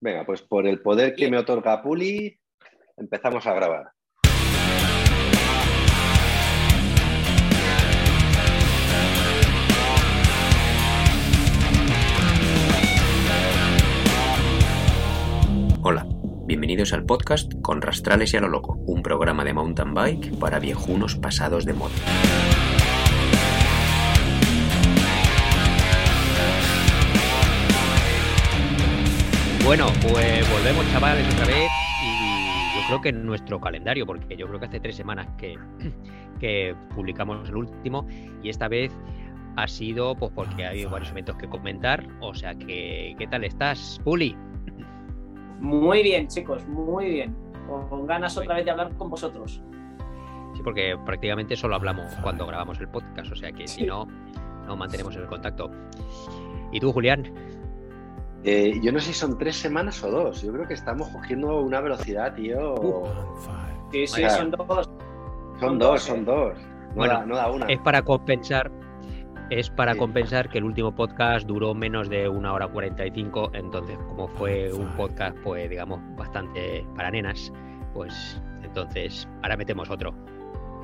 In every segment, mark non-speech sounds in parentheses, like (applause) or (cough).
Venga, pues por el poder que me otorga Puli, empezamos a grabar. Hola, bienvenidos al podcast Con Rastrales y a lo Loco, un programa de mountain bike para viejunos pasados de moda. Bueno, pues volvemos chavales otra vez y yo creo que en nuestro calendario, porque yo creo que hace tres semanas que, (clears throat) que publicamos el último y esta vez ha sido pues porque hay varios eventos que comentar, o sea que ¿qué tal estás, Puli? Muy bien, chicos, muy bien. Con ganas otra vez de hablar con vosotros. Sí, porque prácticamente solo hablamos cuando grabamos el podcast, o sea que Sí. si no, no mantenemos el contacto. ¿Y tú, Julián? Eh, yo no sé si son tres semanas o dos. Yo creo que estamos cogiendo una velocidad, tío. Sí, sí, Vaya. son dos. son dos, son eh. dos. No, Bueno, da, no da una. Es para compensar. Es para Sí. compensar que el último podcast duró menos de una hora 45, entonces como fue un podcast, pues digamos, bastante para nenas, pues entonces ahora metemos otro.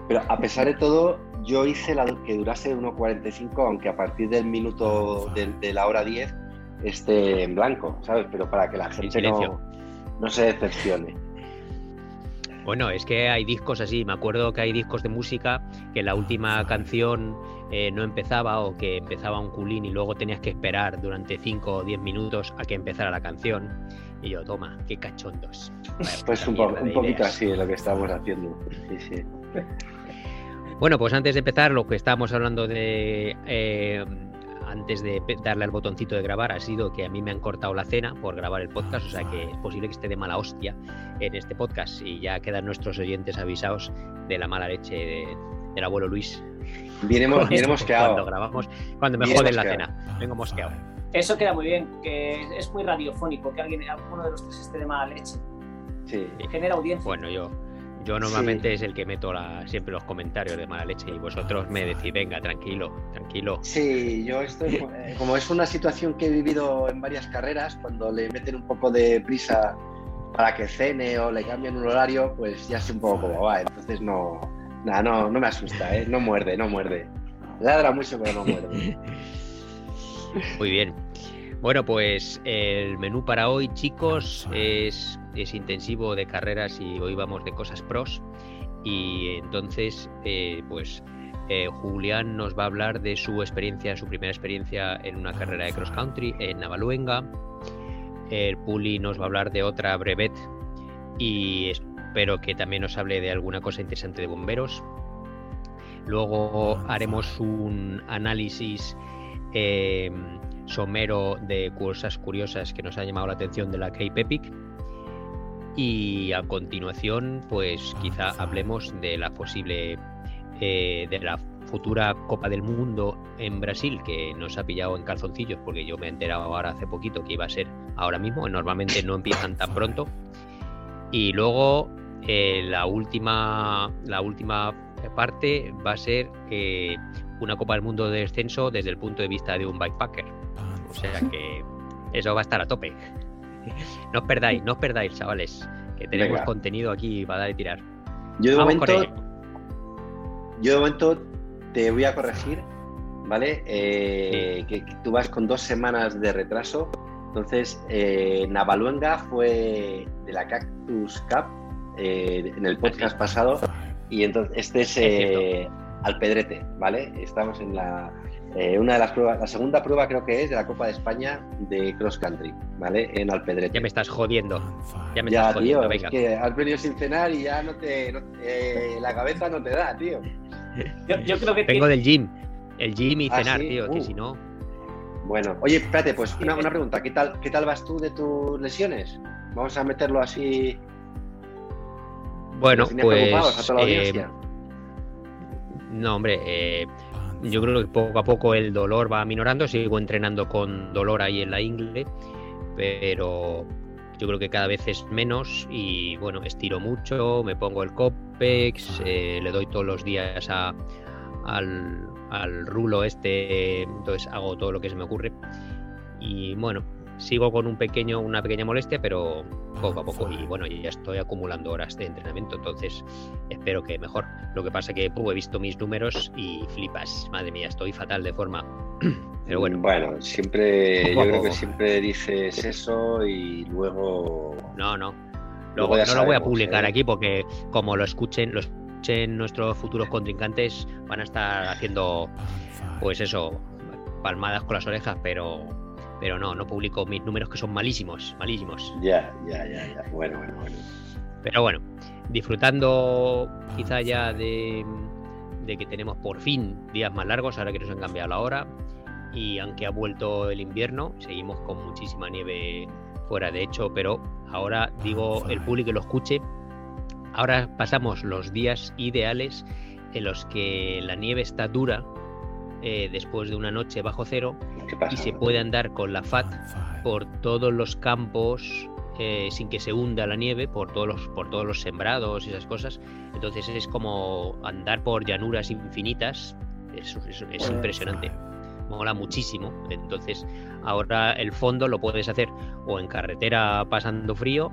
Pero a pesar de todo, yo hice la que durase 1.45, aunque a partir del minuto de, de la hora 10 esté en blanco, ¿sabes? Pero para que la gente no, no se decepcione. Bueno, es que hay discos así, me acuerdo que hay discos de música que la última canción eh, no empezaba o que empezaba un culín y luego tenías que esperar durante 5 o 10 minutos a que empezara la canción. Y yo, toma, qué cachondos. Pues un, po- poquito así es lo que estamos haciendo. Sí, sí. Bueno, pues antes de empezar, lo que estábamos hablando de eh, antes de darle al botoncito de grabar ha sido que a mí me han cortado la cena por grabar el podcast, o sea que es posible que esté de mala hostia en este podcast y ya quedan nuestros oyentes avisados de la mala leche de- del abuelo Luis. Vienemos, Cuando- (laughs) vienemos Cuando grabamos, cuando me Bien joden la mosqueado. cena. Vengo mosqueado. Eso queda muy bien, que es muy radiofónico que alguien, alguno de los tres esté de mala leche. Sí. Genera audiencia. Bueno, yo, yo normalmente es el que meto la, siempre los comentarios de mala leche y vosotros me decís, venga, tranquilo, tranquilo. Sí, yo esto es- eh, como es una situación que he vivido en varias carreras, cuando le meten un poco de prisa para que cene o le cambien un horario, pues ya sé un poco cómo va. Entonces no, nada, no, no me asusta, ¿eh? no muerde, no muerde. Ladra mucho, pero no muerde. Muy bien. Bueno, pues el menú para hoy, chicos, es, es intensivo de carreras y hoy vamos de cosas pros. Y entonces, eh, pues eh, Julián nos va a hablar de su experiencia, su primera experiencia en una carrera de cross country en Navaluenga. El Puli nos va a hablar de otra brevet y espero que también nos hable de alguna cosa interesante de bomberos. Luego haremos un análisis eh, somero de cosas curiosas que nos han llamado la atención de la Cape Epic. Y a continuación, pues quizá hablemos de la posible, eh, de la futura Copa del Mundo en Brasil, que nos ha pillado en calzoncillos, porque yo me he enterado ahora hace poquito que iba a ser ahora mismo, normalmente no empiezan tan (laughs) pronto. Y luego eh, la última, la última parte va a ser eh, una Copa del Mundo de descenso desde el punto de vista de un bikepacker. O sea que eso va a estar a tope. (laughs) No os perdáis, no os perdáis, chavales, que tenemos Venga. contenido aquí para dar y tirar. Yo de, Vamos momento, yo de momento te voy a corregir, ¿vale? Eh, que, que tú vas con dos semanas de retraso. Entonces, eh, Navaluenga fue de la Cactus Cup eh, en el podcast pasado y entonces este es, eh, Alpedrete, ¿vale? Estamos en la eh, una de las pruebas, la segunda prueba creo que es de la Copa de España de cross country, ¿vale? En Alpedrete. Ya me estás jodiendo. Ya me Ya, estás jodiendo, tío, venga. es que has venido sin cenar y ya no te, no- eh, la cabeza no te da, tío. Yo, yo creo que Vengo tiene- del gym. El gym y Ah, cenar, ¿sí? tío, que Uh. si no. Bueno, oye, espérate, pues una, una pregunta, ¿qué tal, ¿qué tal vas tú de tus lesiones? Vamos a meterlo así. Bueno, preocupados a pues. toda la eh, audiencia. No, hombre, eh, yo creo que poco a poco el dolor va minorando. Sigo entrenando con dolor ahí en la ingle, pero yo creo que cada vez es menos y bueno, estiro mucho, me pongo el Copex, eh, le doy todos los días a, al, al rulo este, entonces hago todo lo que se me ocurre. Y bueno, sigo con un pequeño, una pequeña molestia, pero poco a poco. Y bueno, ya estoy acumulando horas de entrenamiento, entonces espero que mejor. Lo que pasa que he visto mis números y flipas. Madre mía, estoy fatal de forma. (clears throat) Pero bueno. Bueno, siempre, yo creo que siempre dices eso y luego. No, no. Luego no lo voy a publicar ¿eh? aquí porque como lo escuchen, lo escuchen nuestros futuros contrincantes, van a estar haciendo, pues eso, palmadas con las orejas, pero pero no, no publico mis números que son malísimos, malísimos. Ya, ya, ya, ya. Bueno, bueno, bueno. Pero bueno, disfrutando quizá ya de, de que tenemos por fin días más largos, ahora que nos han cambiado la hora. Y aunque ha vuelto el invierno, seguimos con muchísima nieve fuera. De hecho, pero ahora digo el público que lo escuche. Ahora pasamos los días ideales en los que la nieve está dura eh, después de una noche bajo cero y se puede andar con la FAT por todos los campos eh, sin que se hunda la nieve, por todos los, por todos los sembrados y esas cosas. Entonces es como andar por llanuras infinitas, es, es impresionante mola muchísimo. Entonces, ahora el fondo lo puedes hacer o en carretera pasando frío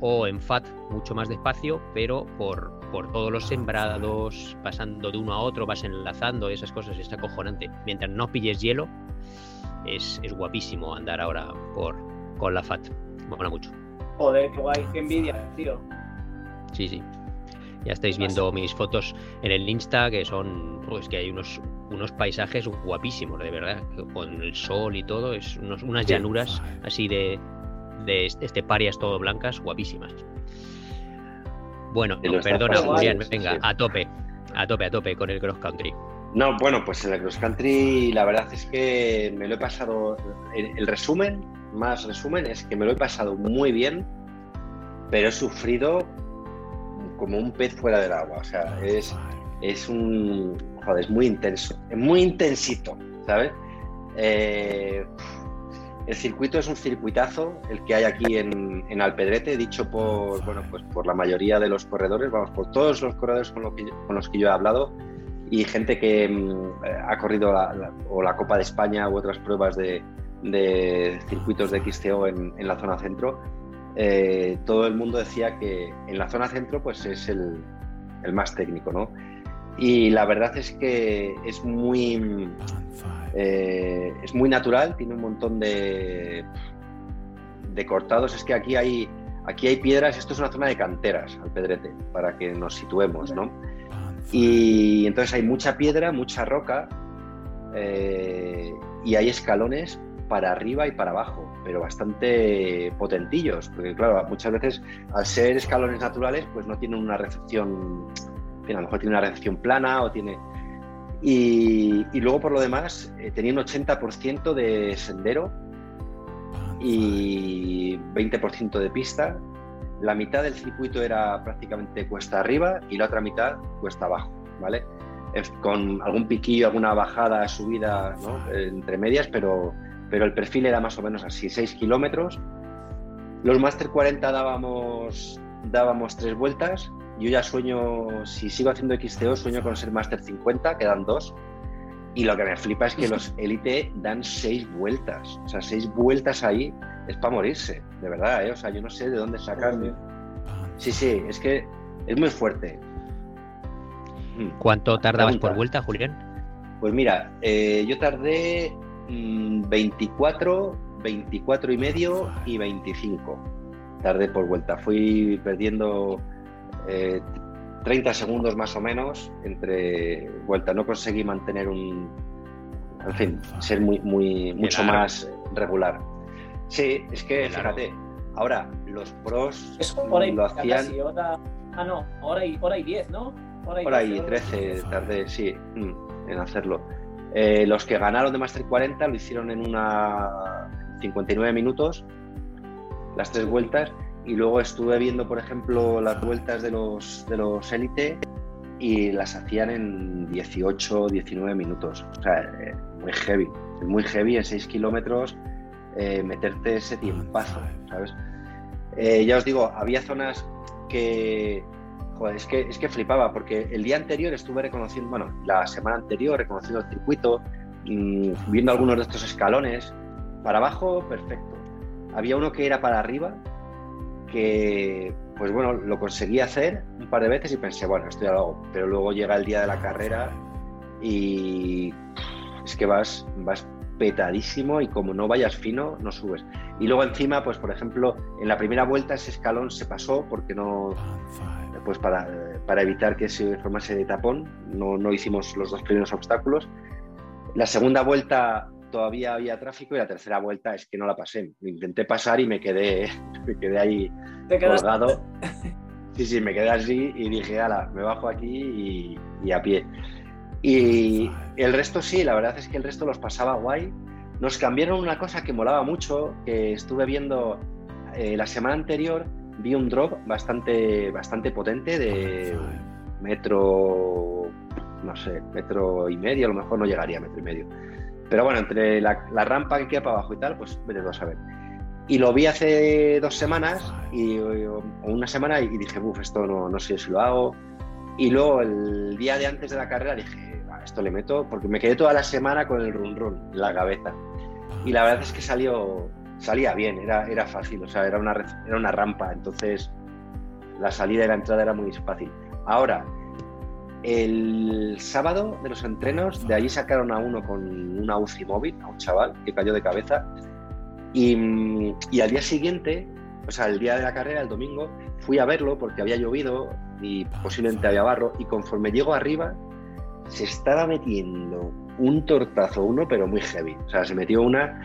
o en FAT mucho más despacio, pero por, por todos los sembrados, pasando de uno a otro, vas enlazando esas cosas, es acojonante. Mientras no pilles hielo, es, guapísimo andar ahora por con la FAT. Mola mucho. Joder, qué guay, qué envidia, tío. Sí, sí. Ya estáis viendo mis fotos en el Insta, que son, pues que hay unos, unos paisajes guapísimos, de verdad, con el sol y todo, es unas llanuras así de, de esteparias todo blancas, guapísimas. Bueno, perdona, Julián, venga, a tope, a tope, a tope con el cross country. No, bueno, pues en el cross country la verdad es que me lo he pasado. El, resumen, más resumen, es que me lo he pasado muy bien, pero he sufrido como un pez fuera del agua. O sea, es, es un. Joder, es muy intenso, es muy intensito, ¿sabes? Eh, el circuito es un circuitazo, el que hay aquí en, Alpedrete, dicho por, bueno, pues por la mayoría de los corredores, vamos, por todos los corredores con, los que yo he hablado y gente que mm, ha corrido la, o la Copa de España u otras pruebas de, circuitos de XTO en, la zona centro, eh, todo el mundo decía que en la zona centro pues es el, el más técnico, ¿no? Y la verdad es que es muy eh, es muy natural, tiene un montón de, de cortados. Es que aquí hay, aquí hay piedras, esto es una zona de canteras, al pedrete, para que nos situemos, ¿no? Y entonces hay mucha piedra, mucha roca eh, y hay escalones para arriba y para abajo, pero bastante potentillos, porque claro, muchas veces al ser escalones naturales, pues no tienen una recepción, a lo mejor tiene una recepción plana o tiene y, luego por lo demás eh, tenía un 80% de sendero y 20% de pista. La mitad del circuito era prácticamente cuesta arriba y la otra mitad cuesta abajo, ¿vale? Con algún piquillo, alguna bajada, subida entre medias, pero, pero el perfil era más o menos así, 6 kilómetros. Los Master 40 dábamos, dábamos tres vueltas yo ya sueño, si sigo haciendo XCO, sueño con ser Master 50, quedan dos. Y lo que me flipa es que los (laughs) Elite dan seis vueltas. O sea, seis vueltas ahí es para morirse, de verdad, ¿eh? O sea, yo no sé de dónde sacan. Sí, sí, es que es muy fuerte. Hmm. ¿Cuánto tardabas por vuelta, Julián? Pues mira, eh, yo tardé 24, mm, 24 y medio y 25. Tardé por vuelta. Fui perdiendo 30 eh, segundos más o menos entre vuelta. No conseguí mantener un, en fin, ser muy, muy mucho más regular. Sí, es que fíjate, ahora los pros lo hacían. ah, no, hora y, hora y 10, ¿no? Hora y, 13 tardé, sí, mm, en hacerlo. Eh, los que ganaron de Master 40 lo hicieron en una 59 minutos, las tres vueltas, y luego estuve viendo, por ejemplo, las vueltas de los, de los élite y las hacían en 18, 19 minutos. O sea, eh, muy heavy. Es muy heavy en 6 kilómetros eh, meterte ese tiempazo, ¿sabes? Eh, ya os digo, había zonas que, joder, es que, es que flipaba, porque el día anterior estuve reconociendo, bueno, la semana anterior reconociendo el circuito, mm, viendo algunos de estos escalones. Para abajo, perfecto había uno que era para arriba, que pues bueno, lo conseguí hacer un par de veces y pensé, bueno, esto ya lo. Pero luego llega el día de la carrera y es que vas, vas petadísimo y como no vayas fino, no subes. Y luego encima, pues por ejemplo, en la primera vuelta ese escalón se pasó porque no, pues para, para evitar que se formase de tapón, no, no hicimos los dos primeros obstáculos. La segunda vuelta todavía había tráfico y la tercera vuelta es que no la pasé. Intenté pasar y me quedé, (laughs) me quedé ahí colgado. (laughs) Sí, sí, me quedé así y dije, ala, me bajo aquí y, y, a pie. Y el resto sí, la verdad es que el resto los pasaba guay. Nos cambiaron una cosa que molaba mucho, que estuve viendo eh, la semana anterior, vi un drop bastante, bastante potente de metro, no sé, metro y medio, a lo mejor no llegaría a metro y medio pero bueno, entre la, rampa que queda para abajo y tal, pues vete a saber. Y lo vi hace dos semanas y, o una semana y dije, uff, esto no, no sé si lo hago. Y luego el día de antes de la carrera dije, esto le meto, porque me quedé toda la semana con el run run en la cabeza. Y la verdad es que salió, salía bien, era, era fácil, o sea, era una, era una rampa, entonces la salida y la entrada era muy fácil. Ahora, el sábado de los entrenos, de allí sacaron a uno con una UCI móvil, a un chaval que cayó de cabeza. Y, al día siguiente, o sea, el día de la carrera, el domingo, fui a verlo porque había llovido y posiblemente había barro. Y conforme llego arriba, se estaba metiendo un tortazo uno, pero muy heavy. O sea, se metió una.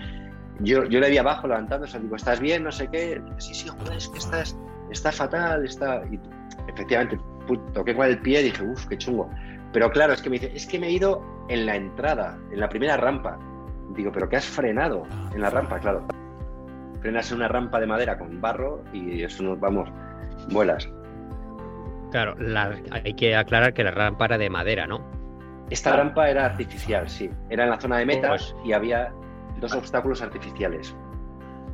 Yo, yo le vi abajo levantándose, digo, ¿estás bien? No sé qué. sí, sí, joder, es que estás, está fatal, está. Y efectivamente, toqué con el pie y dije, uff, qué chungo. Pero claro, es que me dice, es que me he ido en la entrada, en la primera rampa. Digo, ¿pero qué has frenado en la rampa? Claro. Frenas en una rampa de madera con barro y eso nos vamos, vuelas. Claro, hay que aclarar que la rampa era de madera, ¿no? Esta rampa era artificial, sí. Era en la zona de metas pues y había dos obstáculos artificiales.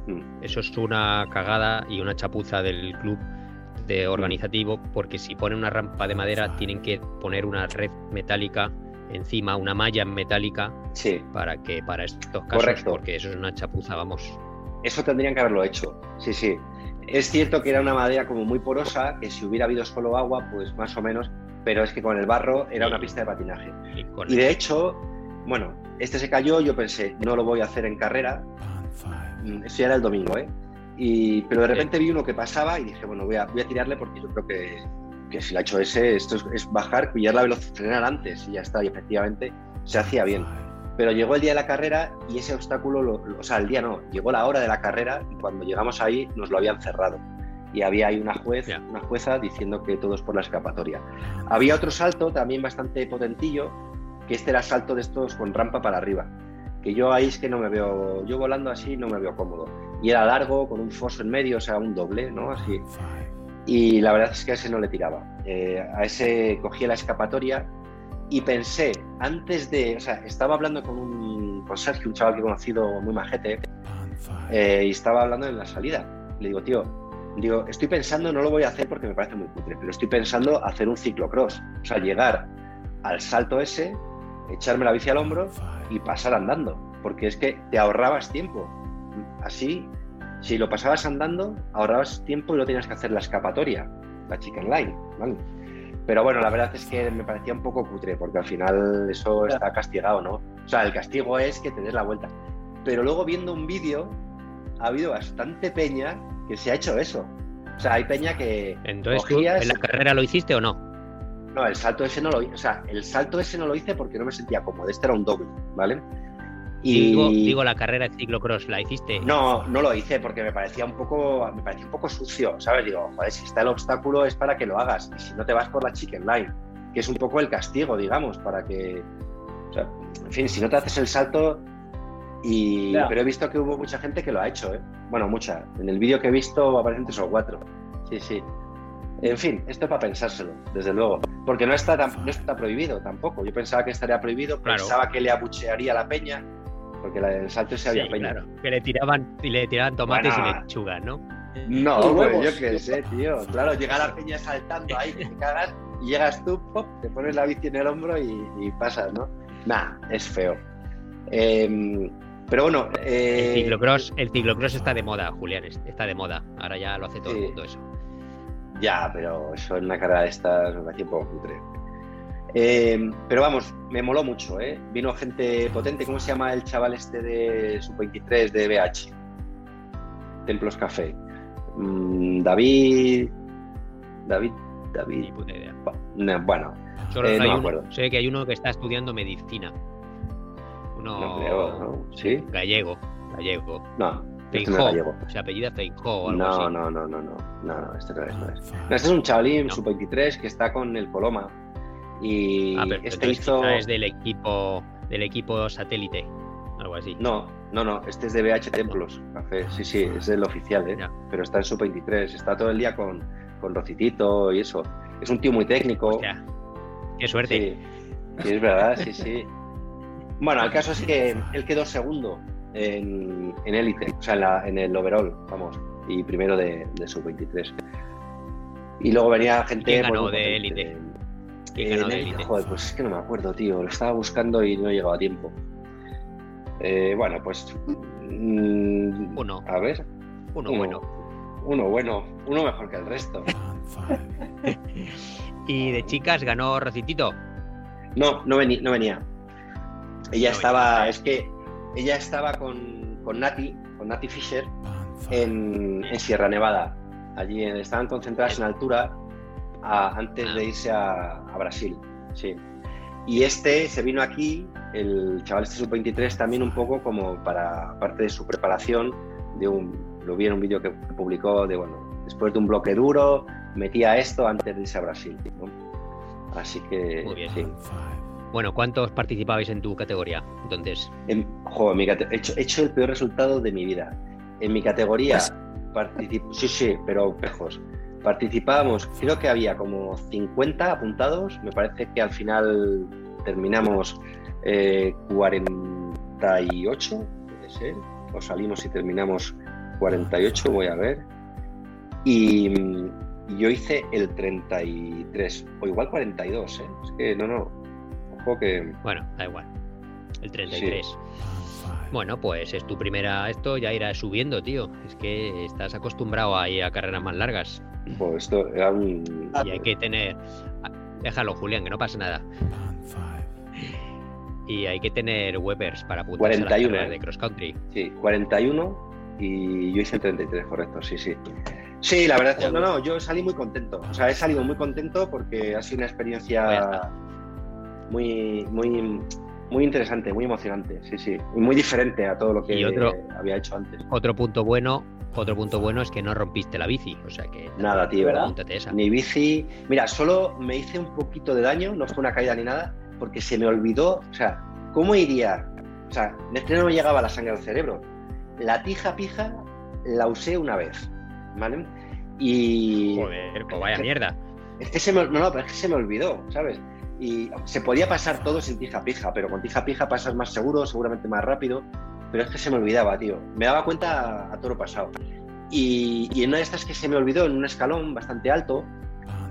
Mm. Eso es una cagada y una chapuza del club de organizativo, porque si ponen una rampa de madera tienen que poner una red metálica encima, una malla metálica, sí. para que para estos casos, porque eso es una chapuza, vamos. Eso tendrían que haberlo hecho, sí, sí. Es cierto que era una madera como muy porosa, que si hubiera habido solo agua, pues más o menos, pero es que con el barro era una pista de patinaje. Y, de hecho, bueno, este se cayó, yo pensé, no lo voy a hacer en carrera. Mm, eso ya era el domingo, ¿eh? Pero de repente vi uno que pasaba y dije, bueno, voy a, voy a tirarle porque yo creo que, que si lo ha hecho ese, esto es, bajar, pillar la velocidad, frenar antes y ya está. Y efectivamente se hacía bien. Pero llegó el día de la carrera y ese obstáculo, o sea, el día no, llegó la hora de la carrera y cuando llegamos ahí nos lo habían cerrado. Y había ahí una, juez, una jueza diciendo que todo es por la escapatoria. Había otro salto también bastante potentillo, que este era salto de estos con rampa para arriba que yo ahí es que no me veo, yo volando así no me veo cómodo. Y era largo, con un foso en medio, o sea, un doble, ¿no? Así. Y la verdad es que a ese no le tiraba. Eh, a ese cogí la escapatoria y pensé, antes de, o sea, estaba hablando con un, con Sergio, un chaval que he conocido muy majete, eh, y estaba hablando en la salida. Le digo, tío, digo, estoy pensando, no lo voy a hacer porque me parece muy cutre, pero estoy pensando hacer un ciclocross. O sea, llegar al salto ese, echarme la bici al hombro y pasar andando, porque es que te ahorrabas tiempo. Así, si lo pasabas andando, ahorrabas tiempo y no tenías que hacer la escapatoria, la chicken line, ¿vale? Pero bueno, la verdad es que me parecía un poco cutre, porque al final eso está castigado, ¿no? O sea, el castigo es que te des la vuelta. Pero luego viendo un vídeo, ha habido bastante peña que se ha hecho eso. O sea, hay peña que. Entonces, ¿en la carrera lo hiciste o no? No, el salto ese no lo hice. O sea, el salto ese no lo hice porque no me sentía cómodo. Este era un doble, ¿vale? Y digo, la carrera de ciclocross, ¿la hiciste? No, no lo hice porque me parecía un poco, me parecía un poco sucio, ¿sabes? Digo, joder, si está el obstáculo es para que lo hagas. Y si no te vas por la chicken line, que es un poco el castigo, digamos, para que. O sea, en fin, si no te haces el salto. Y... Pero he visto que hubo mucha gente que lo ha hecho, ¿eh? Bueno, mucha. En el vídeo que he visto aparecen tres o cuatro. Sí, sí. En fin, esto es para pensárselo, desde luego. Porque no está, no está prohibido tampoco. Yo pensaba que estaría prohibido, pensaba que le abuchearía la peña, porque el salto se había peña. Claro, que le tiraban, y le tiraban tomates y lechuga, ¿no? No, pues yo qué sé, tío. Claro, llega la peña saltando ahí, que te cagas, y llegas tú, pop, te pones la bici en el hombro y, pasas, ¿no? Nah, es feo. Em, Pero bueno. El, ciclocross, el ciclocross está de moda, Julián, está de moda. Ahora ya lo hace todo el mundo eso. Ya, pero eso en una carrera de estas me parece un poco cutre. Eh, pero vamos, me moló mucho, ¿eh? Vino gente potente. ¿Cómo se llama el chaval este de Sub-23 de BH? Templos Café. Mm, David. David. David. bueno, eh, no, me acuerdo. Sé que hay uno que está estudiando medicina. Uno. ¿Sí? Gallego. Gallego. No. Este no gallego. Apellida Feijó o algo no, así. No, no, no, no, no, no, este no es. No es. este es un chavalín sub-23 que está con el Coloma y ah, este hizo. Es del equipo, del equipo satélite, algo así. No, no, no, este es de BH Templos, café. Sí, sí, es el oficial, ¿eh? Pero está en sub 23, está todo el día con, con Rocitito y eso. Es un tío muy técnico. qué suerte. Sí, es verdad, sí, (laughs) sí. Bueno, el caso es que él quedó segundo en élite, o sea, en, el overall, vamos, y primero de, de sub 23. Y luego venía gente. ¿Quién ganó de élite? Eh, joder, pues es que no me acuerdo, tío. Lo estaba buscando y no he llegado a tiempo. Eh, bueno, pues. Mm, uno. A ver. Uno, bueno. Uno bueno. Uno mejor que el resto. (laughs) ¿Y de chicas ganó Rocitito? No, no, no venía. Ella estaba. Es que ella estaba con, con Nati, con Nati Fisher, en, en Sierra Nevada. Allí estaban concentradas en altura antes de irse a, Brasil. Sí. Y este se vino aquí, el chaval este sub-23, también un poco como para parte de su preparación, de un, lo vi en un vídeo que publicó de, bueno, después de un bloque duro, metía esto antes de irse a Brasil. Así que, Muy bien. Bueno, ¿cuántos participabais en tu categoría? Entonces. En, mi he, hecho, he, hecho, el peor resultado de mi vida. En mi categoría, participo, sí, sí, pero pejos. Participábamos, creo que había como 50 apuntados, me parece que al final terminamos 48, eh, puede ser, o salimos y terminamos 48, voy a ver. Y, yo hice el 33, o igual 42, ¿eh? es que no, no, que... Bueno, da igual, el 33. Bueno, pues es tu primera esto, ya irá subiendo, tío. Es que estás acostumbrado a ir a carreras más largas. Pues esto era un... Y hay que tener... Déjalo, Julián, que no pasa nada. Y hay que tener Webers para apuntarse 41, a ¿eh? de cross country. Sí, 41 y yo hice el 33, correcto, sí, sí. Sí, la verdad, no, no, yo salí muy contento. O sea, he salido muy contento porque ha sido una experiencia muy, muy, muy interesante, muy emocionante, sí, sí. Y muy diferente a todo lo que había hecho antes. Otro punto bueno otro punto bueno es que no rompiste la bici, o sea que... Nada, tío, ¿verdad? Ni bici... Mira, solo me hice un poquito de daño, no fue una caída ni nada, porque se me olvidó, o sea, ¿cómo iría? O sea, no me llegaba la sangre al cerebro. La tija pija la usé una vez, ¿vale? Y... Joder, pues vaya mierda. Es que se me... No, no, pero es que se me olvidó, ¿sabes? Y se podía pasar todo sin tija pija, pero con tija pija pasas más seguro, seguramente más rápido pero es que se me olvidaba, tío. Me daba cuenta a, todo lo pasado. Y, y, en una de estas que se me olvidó, en un escalón bastante alto,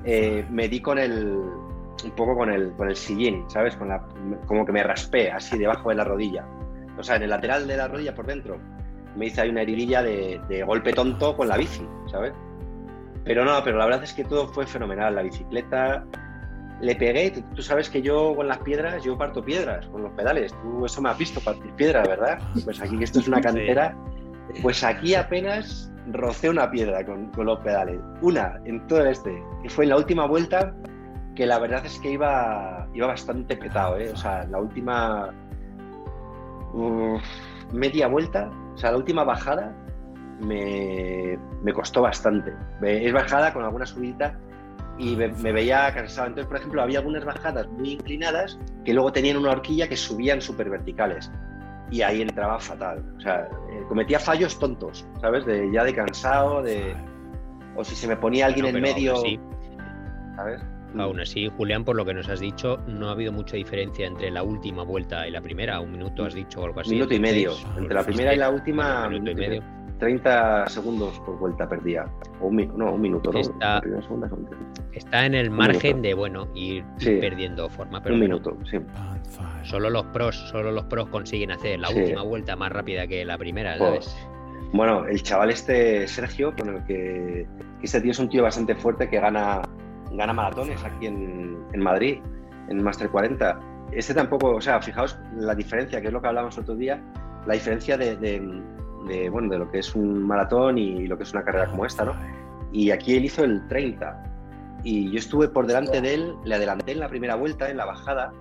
eh, me di con el, un poco con el, con el sillín, ¿sabes? Con la, como que me raspé así debajo de la rodilla. O sea, en el lateral de la rodilla por dentro. Me hice ahí una heridilla de, de golpe tonto con la bici, ¿sabes? Pero no, pero la verdad es que todo fue fenomenal. La bicicleta, le pegué, tú, sabes que yo con las piedras, yo parto piedras con los pedales, tú eso me has visto partir piedras, ¿verdad? Pues aquí que esto es una (laughs) cantera, pues aquí apenas rocé una piedra con, los pedales, una en todo este, y fue en la última vuelta que la verdad es que iba, iba bastante petado, ¿eh? o sea, la última media vuelta, o sea, la última bajada me, me costó bastante. Es bajada con alguna subida y me, veía cansado. Entonces, por ejemplo, había algunas bajadas muy inclinadas que luego tenían una horquilla que subían súper verticales. Y ahí entraba fatal. O sea, eh, cometía fallos tontos, ¿sabes? De, ya de cansado, de... O si se me ponía alguien en medio... ¿Sabes? Aún así, Julián, por lo que nos has dicho, no ha habido mucha diferencia entre la última vuelta y la primera. Un minuto has dicho o algo así. Minuto y medio. Entre la primera y la última. Un minuto y medio. 30 segundos por vuelta perdía. O un, no, un minuto, ¿no? Está, está en el margen de, bueno, ir, perdiendo forma. Pero un minuto, sí. Solo los pros, solo los pros consiguen hacer la última vuelta más rápida que la primera, ¿sabes? Bueno, el chaval este, Sergio, con el que. Este tío es un tío bastante fuerte que gana, gana maratones aquí en, en Madrid, en Master 40. Este tampoco, o sea, fijaos la diferencia, que es lo que hablábamos otro día, la diferencia de, de, bueno, de lo que es un maratón y lo que es una carrera como esta, ¿no? Y aquí él hizo el 30. Y yo estuve por delante de él, le adelanté en la primera vuelta, en la bajada,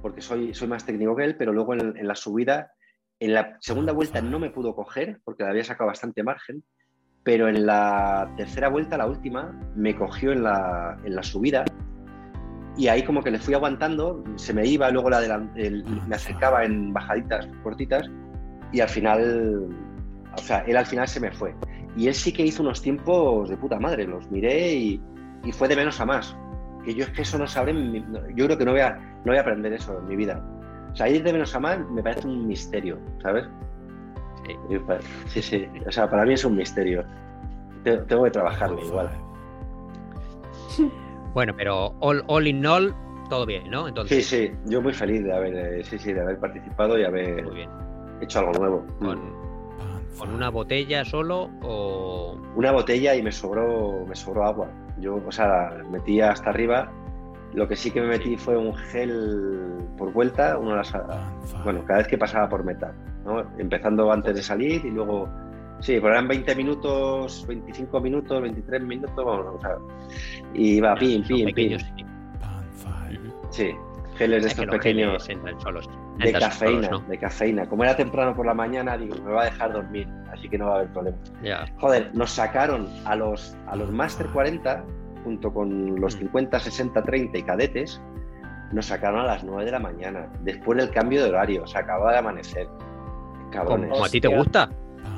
porque soy, soy más técnico que él, pero luego en, la subida en la segunda vuelta no me pudo coger porque le había sacado bastante margen, pero en la tercera vuelta, la última, me cogió en la, en la subida y ahí como que le fui aguantando, se me iba, luego la me acercaba en bajaditas cortitas y al final, o sea, él al final se me fue. Y él sí que hizo unos tiempos de puta madre, los miré y, y fue de menos a más. Que yo es que eso no sabré, yo creo que no voy a, no voy a aprender eso en mi vida. O sea, ir de menos a más me parece un misterio, ¿sabes? Sí. sí, O sea, para mí es un misterio. Tengo que trabajarlo igual. (laughs) Bueno, pero all, all in all, todo bien, ¿no? Entonces... Sí, sí. Yo muy feliz de haber, eh, sí, sí, de haber participado y haber hecho algo nuevo. Con, ¿Con una botella solo o...? Una botella y me sobró, me sobró agua. Yo, o sea, metía hasta arriba lo que sí que me metí fue un gel por vuelta, uno las, bueno, cada vez que pasaba por meta, ¿no? empezando antes de salir y luego, sí, pero eran 20 minutos, 25 minutos, 23 minutos, vamos, o sea, y iba pim, pim, pim. Sí, geles de estos pequeños. De cafeina, de cafeína. Como era temprano por la mañana, digo, me va a dejar dormir, así que no va a haber problema. Joder, nos sacaron a los, a los Master 40 junto con los 50, 60, 30 y cadetes, nos sacaron a las 9 de la mañana, después del cambio de horario, se acababa de amanecer. Cabrones. Como a ti te gusta,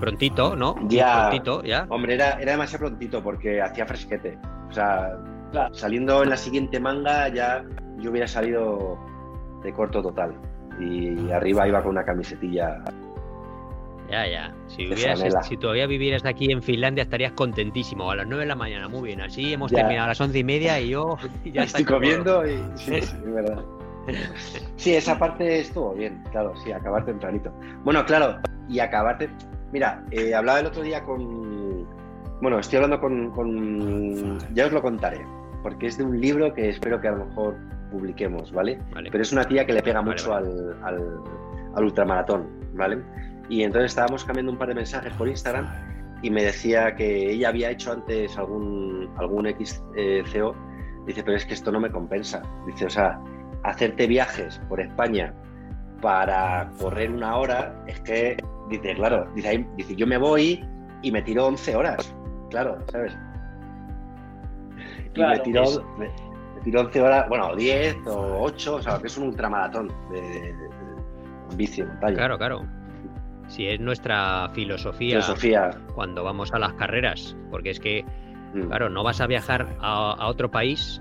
prontito, ¿no? Ya, prontito, ya. Hombre, era, era demasiado prontito porque hacía fresquete. O sea, saliendo en la siguiente manga ya yo hubiera salido de corto total. Y arriba iba con una camisetilla ya, ya. Si, si todavía vivieras aquí en Finlandia estarías contentísimo. A las 9 de la mañana, muy bien. Así hemos terminado a las once y media y yo (laughs) (laughs) ya estoy comiendo y sí, es verdad. Sí, esa parte estuvo bien, claro, sí, acabar tempranito. Bueno, claro, y acabarte. Mira, eh, hablaba el otro día con. Bueno, estoy hablando con, Ya os lo contaré, porque es de un libro que espero que a lo mejor publiquemos, ¿vale? Pero es una tía que le pega mucho al, al, al ultramaratón, ¿vale? Y entonces estábamos cambiando un par de mensajes por Instagram y me decía que ella había hecho antes algún, algún XCO. Dice, pero es que esto no me compensa. Dice, o sea, hacerte viajes por España para correr una hora, es que, dice, claro, dice, dice yo me voy y me tiro 11 horas. Claro, ¿sabes? y me tiro, me, 11 horas, bueno, 10 o 8, o sea, que es un ultramaratón de, de, bici montaña. Claro, claro si es nuestra filosofía, cuando vamos a las carreras, porque es que, mm. claro, no vas a viajar a, otro país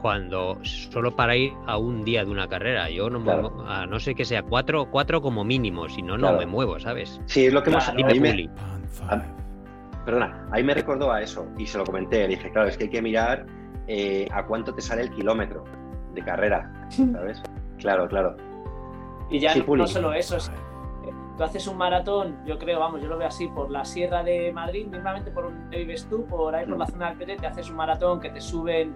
cuando solo para ir a un día de una carrera. Yo no, a no sé que sea cuatro, cuatro como mínimo, si no, no me muevo, ¿sabes? Sí, es lo que más... me, perdona, ahí me recordó a eso y se lo comenté. Le dije, claro, es que hay que mirar eh, a cuánto te sale el kilómetro de carrera, ¿sabes? claro, claro. Y ya no solo eso, tú haces un maratón, yo creo, vamos, yo lo veo así, por la Sierra de Madrid, mismamente por donde vives tú, por ahí por la zona del PT, te haces un maratón que te suben,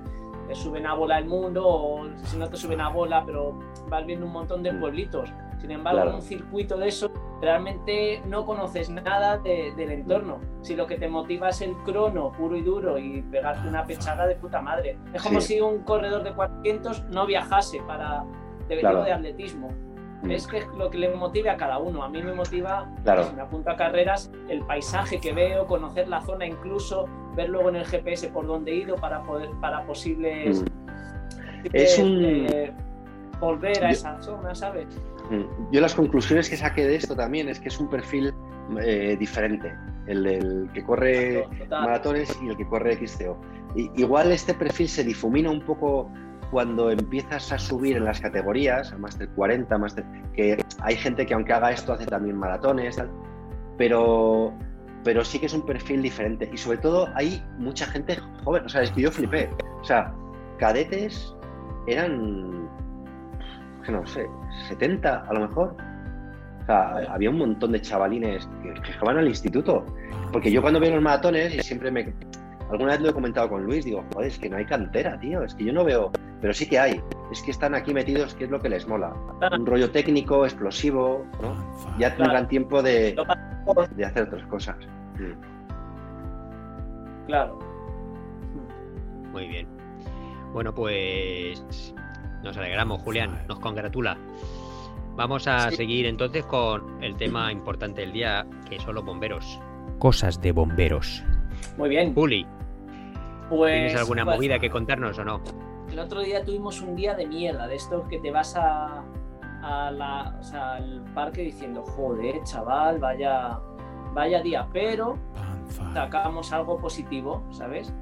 te suben a bola el mundo, o si no te suben a bola, pero vas viendo un montón de pueblitos. Sin embargo, en un circuito de eso, realmente no conoces nada del entorno. Si lo que te motiva es el crono puro y duro y pegarte una pechada de puta madre. Es como si un corredor de 400 no viajase para de, de atletismo Mm. Es que lo que le motive a cada uno. A mí me motiva, si me apunto a carreras, el paisaje que veo, conocer la zona, incluso ver luego en el GPS por dónde he ido para poder, para posibles. Mm. Es un... volver a esa zona, ¿sabes? Mm. Yo las conclusiones que saqué de esto también es que es un perfil eh, diferente, el del que corre maratones y el que corre XCO. igual este perfil se difumina un poco cuando empiezas a subir en las categorías, a Master 40, Master, que hay gente que aunque haga esto hace también maratones, pero pero sí que es un perfil diferente. Y sobre todo hay mucha gente joven. O sea, es que yo flipé. O sea, cadetes eran, no sé, 70 a lo mejor. O sea, había un montón de chavalines que, que al instituto. Porque yo cuando veo los maratones, y siempre me. Alguna vez lo he comentado con Luis, digo, joder, es que no hay cantera, tío. Es que yo no veo. Pero sí que hay. Es que están aquí metidos, que es lo que les mola. Un rollo técnico, explosivo, ¿no? Ya tendrán tiempo de, de hacer otras cosas. Mm. Claro. Muy bien. Bueno, pues nos alegramos, Julián, nos congratula. Vamos a seguir entonces con el tema importante del día, que son los bomberos. Cosas de bomberos. Muy bien. Juli, pues, ¿tienes alguna pues, movida que contarnos o no? El otro día tuvimos un día de mierda, de estos que te vas a, la, al parque diciendo, joder, chaval, vaya, vaya día, pero sacamos algo positivo, ¿sabes?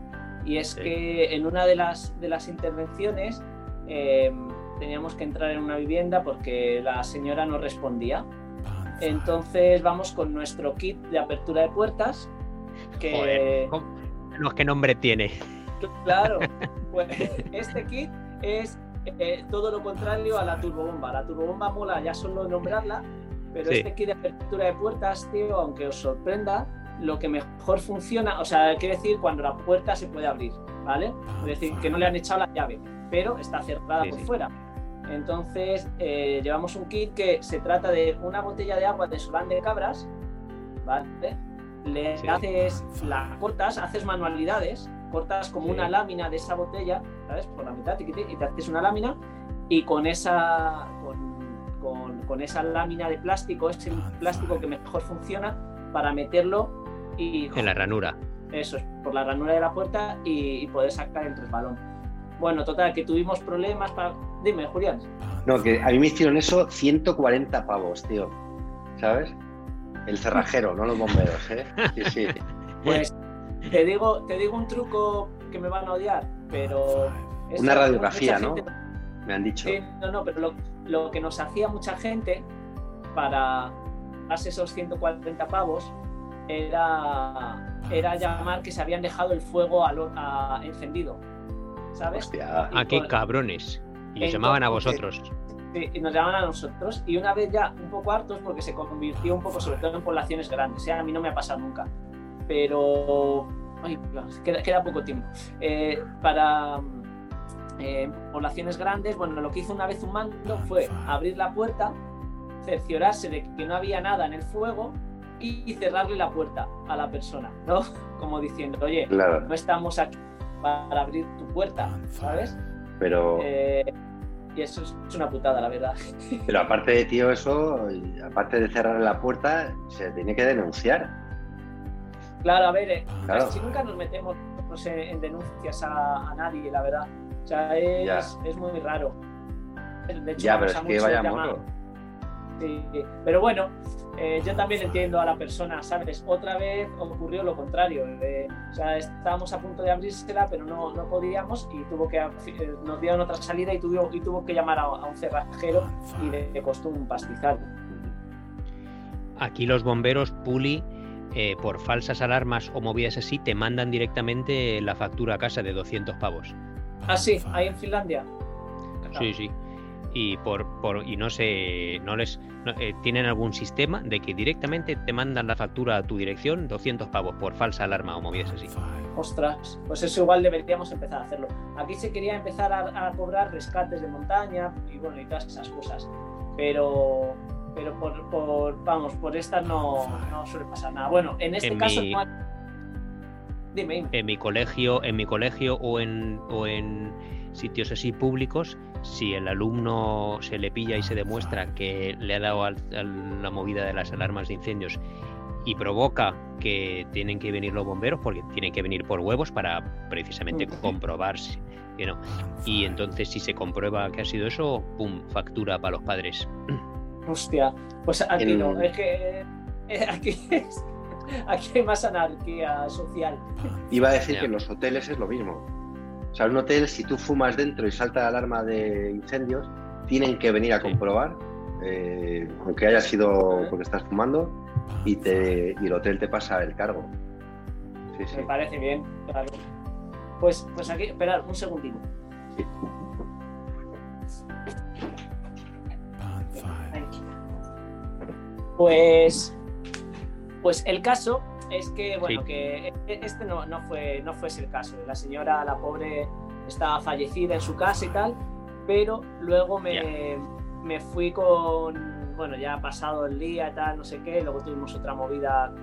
Y es que en una de las, de las intervenciones em, teníamos que entrar en una vivienda porque la señora no respondía. Entonces vamos con nuestro kit de apertura de puertas. Que... Joder, ¿qué nombre tiene? Claro, (laughs) pues (laughs) este kit es eh, todo lo contrario a la turbobomba. La turbobomba mola ya solo nombrarla, pero este kit de apertura de puertas, tío, aunque os sorprenda, lo que mejor funciona, o sea, quiere decir cuando la puerta se puede abrir, ¿vale? Es decir, que no le han echado la llave, pero está cerrada por fuera. Entonces, eh, llevamos un kit que se trata de una botella de agua de solán de cabras, ¿vale? Le haces, la cortas, haces manualidades, cortas como una lámina de esa botella, ¿sabes? Por la mitad, y te haces una lámina y con esa, con, con, esa lámina de plástico, ese plástico que mejor funciona, para meterlo y... En la ranura. Eso es, por la ranura de la puerta y, poder sacar el resbalón. Bueno, total, que tuvimos problemas para... Dime, Julián. No, que a mí me hicieron eso 140 pavos, tío. ¿Sabes? El cerrajero, no los bomberos, ¿eh? Sí, sí. Pues te digo, te digo un truco que me van a odiar, pero... Una radiografía, ¿no? Me han dicho. Sí, no, no, pero lo, lo que nos hacía mucha gente para hacer esos 140 pavos era, era llamar que se habían dejado el fuego a, encendido. ¿Sabes? Hostia. ¿A qué cabrones? Y os llamaban a vosotros. Sí, y nos llamaban a nosotros. Y una vez ya un poco hartos, porque se convirtió un poco, sobre todo en poblaciones grandes. ¿eh? A mí no me ha pasado nunca. Pero. Ay, queda, poco tiempo. Eh, para. Eh, poblaciones grandes, bueno, lo que hizo una vez un mando fue abrir la puerta, cerciorarse de que no había nada en el fuego y cerrarle la puerta a la persona, ¿no? (laughs) Como diciendo, oye, no estamos aquí para abrir tu puerta, ¿sabes? Pero... Eh, y eso es una putada, la verdad. (laughs) Pero aparte de tío, eso, aparte de cerrarle la puerta, se tiene que denunciar. Claro, a ver, eh, si nunca nos metemos no sé, en denuncias a, nadie, la verdad. O sea, es, es muy raro. De hecho, ya, pero es que vaya moto. Pero bueno, eh, yo también entiendo a la persona, ¿sabes? Otra vez ocurrió lo contrario. Eh, o sea, estábamos a punto de abrírsela, pero no, no podíamos y tuvo que, eh, nos dieron otra salida y tuvo, y tuvo que llamar a, un cerrajero y le, costó un pastizal. Aquí los bomberos, Puli, por falsas alarmas o movidas así, te mandan directamente la factura a casa de 200 pavos. Ah, sí, ahí en Finlandia. Sí, sí y por, por y no sé no les eh, tienen algún sistema de que directamente te mandan la factura a tu dirección 200 pavos por falsa alarma o movidas así. Ostras, pues eso igual deberíamos empezar a hacerlo. Aquí se quería empezar a, cobrar rescates de montaña y bueno y todas esas cosas, pero pero por, por vamos por estas no, no, suele pasar nada. Bueno, en este caso Dime, En mi colegio, en mi colegio o en o en sitios así públicos, si el alumno se le pilla y se demuestra que le ha dado a la movida de las alarmas de incendios y provoca que tienen que venir los bomberos porque tienen que venir por huevos para precisamente comprobarse que no. Y entonces si se comprueba que ha sido eso, pum, factura para los padres. (clears throat) Hostia, pues aquí no, es que eh, (laughs) aquí aquí hay más anarquía social. Iba a decir que en los hoteles es lo mismo. O sea, en un hotel, si tú fumas dentro y salta la alarma de incendios, tienen que venir a comprobar eh, aunque haya sido porque estás fumando, y, te, y el hotel te pasa el cargo. Me parece bien, claro. Pues, pues aquí, esperad un segundito. Pues, pues el caso es que, bueno, que este no, no, fue, no fue el caso. La señora, la pobre, estaba fallecida en su casa y tal, pero luego me, me fui con, bueno, ya pasado el día y tal, no sé qué, luego tuvimos otra movida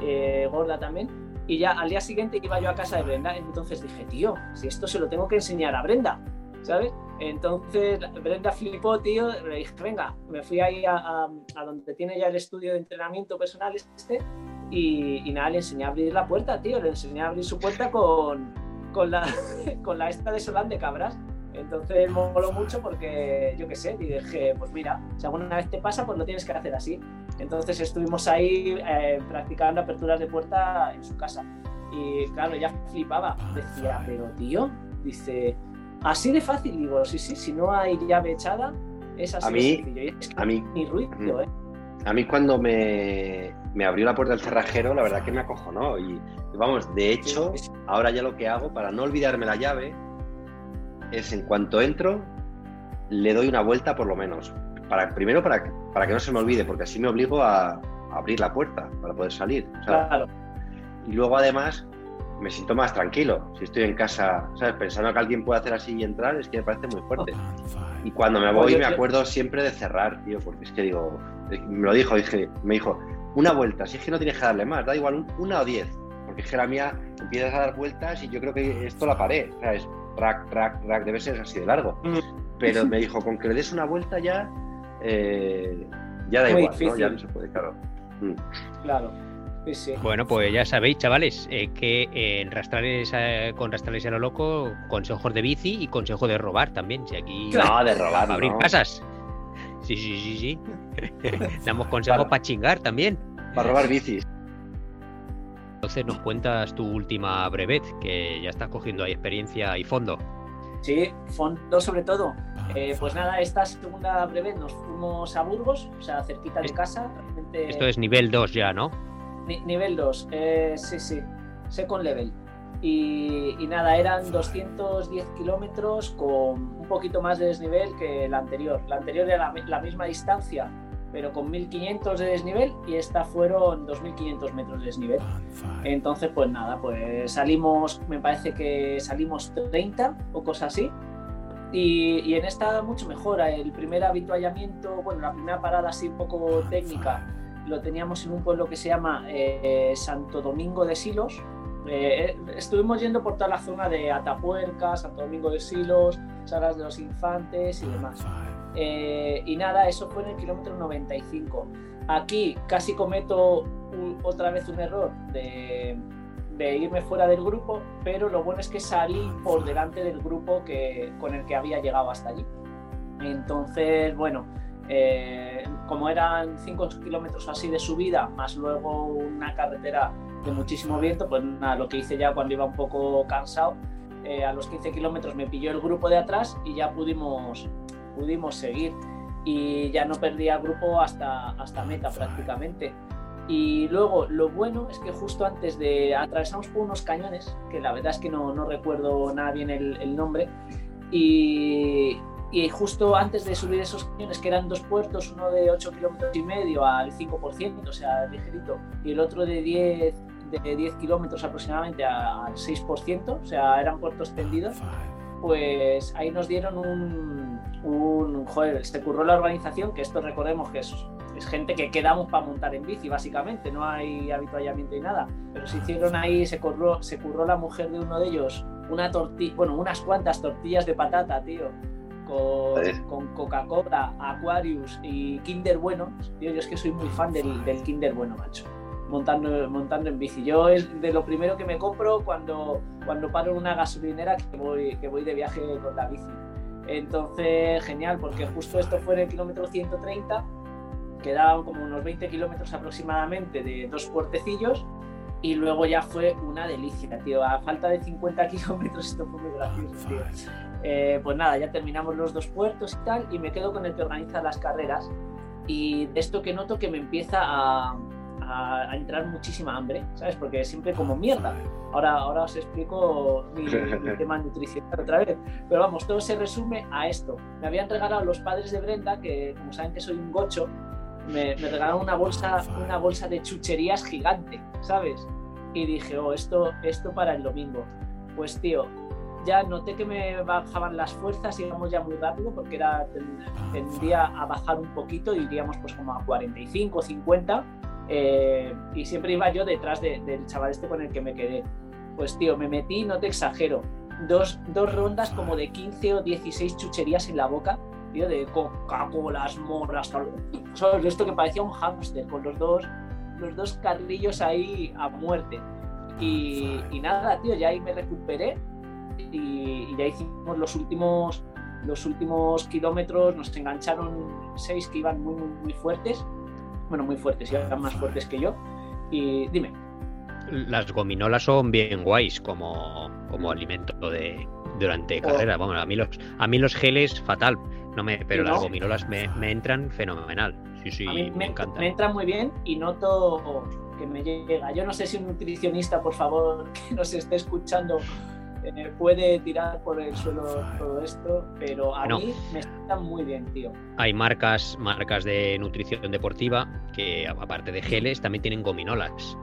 eh, gorda también. Y ya al día siguiente iba yo a casa de Brenda, entonces dije, tío, si esto se lo tengo que enseñar a Brenda, ¿sabes? Entonces Brenda flipó, tío, le dije, venga, me fui ahí a, a, donde tiene ya el estudio de entrenamiento personal este y, nada, le enseñé a abrir la puerta, tío, le enseñé a abrir su puerta con, con, la, (laughs) con esta de Solán de Cabras. Entonces me moló mucho porque, yo qué sé, dije, pues mira, si alguna vez te pasa, pues lo tienes que hacer así. Entonces estuvimos ahí eh, practicando aperturas de puerta en su casa. Y claro, ya flipaba. Decía, pero tío, dice, así de fácil. Digo, sí, sí, si no hay llave echada, es así a mí, a mí, ni ruido, ¿eh? A mí cuando me, me, abrió la puerta del cerrajero, la verdad que me acojonó. Y vamos, de hecho, ahora ya lo que hago para no olvidarme la llave es en cuanto entro, le doy una vuelta por lo menos. Para, primero para, para que no se me olvide, porque así me obligo a, abrir la puerta para poder salir. Claro. Y luego además me siento más tranquilo. Si estoy en casa, ¿sabes? Pensando que alguien puede hacer así y entrar, es que me parece muy fuerte. Y cuando me voy me acuerdo siempre de cerrar, tío, porque es que digo, me lo dijo, dije, me dijo, una vuelta, si es que no tienes que darle más, da igual una o diez, porque es que la mía empiezas a dar vueltas y yo creo que esto la paré, ¿sabes? Rack, rack, rack, debe ser así de largo. Mm. Pero me dijo, con que le des una vuelta ya, eh, ya da igual, ¿no? Ya no se puede, claro. Mm. Claro. Sí, sí. Bueno, pues ya sabéis, chavales, eh, que en Rastrales, eh, con Rastrales a lo loco, consejos de bici y consejo de robar también. Si aquí. No, de robar. Abrir casas. Sí, sí, sí, sí. (laughs) Damos consejos para chingar también. Para robar bicis. Entonces nos cuentas tu última brevet, que ya estás cogiendo ahí experiencia y fondo. Sí, fondo sobre todo. Eh, pues nada, esta segunda brevet nos fuimos a Burgos, o sea, cerquita de casa. Esto es nivel 2 ya, ¿no? Nivel 2, eh, sí, sí, second level. Y, nada, eran 210 kilómetros con un poquito más de desnivel que la anterior. La anterior era la misma distancia, pero con 1500 de desnivel y esta fueron 2500 metros de desnivel. Entonces, pues nada, pues salimos, me parece que salimos 30 o cosas así. Y, en esta mucho mejor. El primer habituallamiento, bueno, la primera parada así un poco técnica, lo teníamos en un pueblo que se llama eh, Santo Domingo de Silos. Eh, estuvimos yendo por toda la zona de Atapuerca, Santo Domingo de Silos, Salas de los Infantes y demás. Eh, y nada, eso fue en el kilómetro 95. Aquí casi cometo otra vez un error de, irme fuera del grupo, pero lo bueno es que salí por delante del grupo que, con el que había llegado hasta allí. Entonces, bueno, eh, como eran 5 kilómetros así de subida, más luego una carretera de muchísimo viento, pues nada, lo que hice ya cuando iba un poco cansado, eh, a los 15 kilómetros me pilló el grupo de atrás y ya pudimos pudimos seguir. Y ya no perdía grupo hasta, hasta meta prácticamente. Y luego lo bueno es que justo antes de atravesamos por unos cañones, que la verdad es que no, no recuerdo nada bien el, el nombre, y, y, justo antes de subir esos cañones, que eran dos puertos, uno de 8 kilómetros y medio al 5%, o sea, ligerito, y el otro de 10, de 10 kilómetros aproximadamente al 6%, o sea, eran puertos tendidos, pues ahí nos dieron un, un joder, se curró la organización, que esto recordemos que es, es gente que quedamos para montar en bici, básicamente, no hay habituallamiento y nada, pero se hicieron ahí, se curró, se curró la mujer de uno de ellos una tortilla, bueno, unas cuantas tortillas de patata, tío, con, con Coca-Cola, Aquarius y Kinder Bueno, tío, yo es que soy muy fan del, del Kinder Bueno, macho montando, montando en bici. Yo es de lo primero que me compro cuando, cuando paro en una gasolinera que voy, que voy de viaje con la bici. Entonces, genial, porque justo esto fue en el kilómetro 130, quedaban como unos 20 kilómetros aproximadamente de dos puertecillos y luego ya fue una delicia, tío. A falta de 50 (laughs) kilómetros esto fue muy gracioso, tío. Eh, pues nada, ya terminamos los dos puertos y tal y me quedo con el que organiza las carreras y esto que noto que me empieza a, a, entrar muchísima hambre, ¿sabes? Porque siempre como mierda. Ahora, ahora os explico mi, (laughs) tema nutricional otra vez. Pero vamos, todo se resume a esto. Me habían regalado los padres de Brenda, que como saben que soy un gocho, me, me regalaron una bolsa, una bolsa de chucherías gigante, ¿sabes? Y dije, oh, esto, esto para el domingo. Pues tío, ya noté que me bajaban las fuerzas, íbamos ya muy rápido porque era, tendría a bajar un poquito, iríamos pues como a 45, 50 eh, y siempre iba yo detrás del chaval este con el que me quedé. Pues tío, me metí, no te exagero, dos, dos rondas como de 15 o 16 chucherías en la boca, tío, de Coca-Colas, morras, ¿sabes? Esto que parecía un hámster con los dos, los dos carrillos ahí a muerte. Y, nada, tío, ya ahí me recuperé y, ya hicimos los últimos, los últimos kilómetros, nos engancharon seis que iban muy, muy, muy fuertes bueno, muy fuertes, y eran más fuertes que yo. Y dime. Las gominolas son bien guays como, como alimento de durante oh. carrera. Bueno, a mí los, a mí los geles fatal, no me, pero las gominolas me, entran fenomenal. Sí, sí, me, me encantan. Me entran muy bien y noto que me llega. Yo no sé si un nutricionista, por favor, (laughs) que nos esté escuchando, eh, puede tirar por el suelo todo esto, pero a mí me está muy bien, tío. Hay marcas, marcas de nutrición deportiva que, aparte de geles, también tienen gominolas.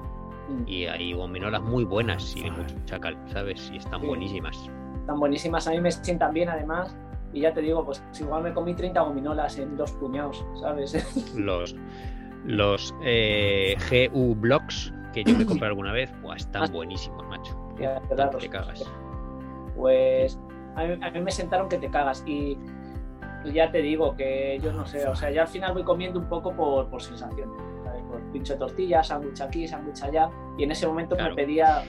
Mm. Y hay gominolas muy buenas y de mucho chacal, ¿sabes? Y están buenísimas. Están buenísimas, a mí me sientan bien además. Y ya te digo, pues igual me comí 30 gominolas en dos puñados, ¿sabes? (laughs) Los, los eh, GU Blocks que yo me (clears throat) compré alguna vez, están ah. buenísimos, macho. Ya, te cagas pues a mí, me sentaron que te cagas. Y ya te digo que yo no sé, o sea, ya al final voy comiendo un poco por, por sensaciones. Por pincho de tortilla, sándwich aquí, sándwich allá. Y en ese momento me pedía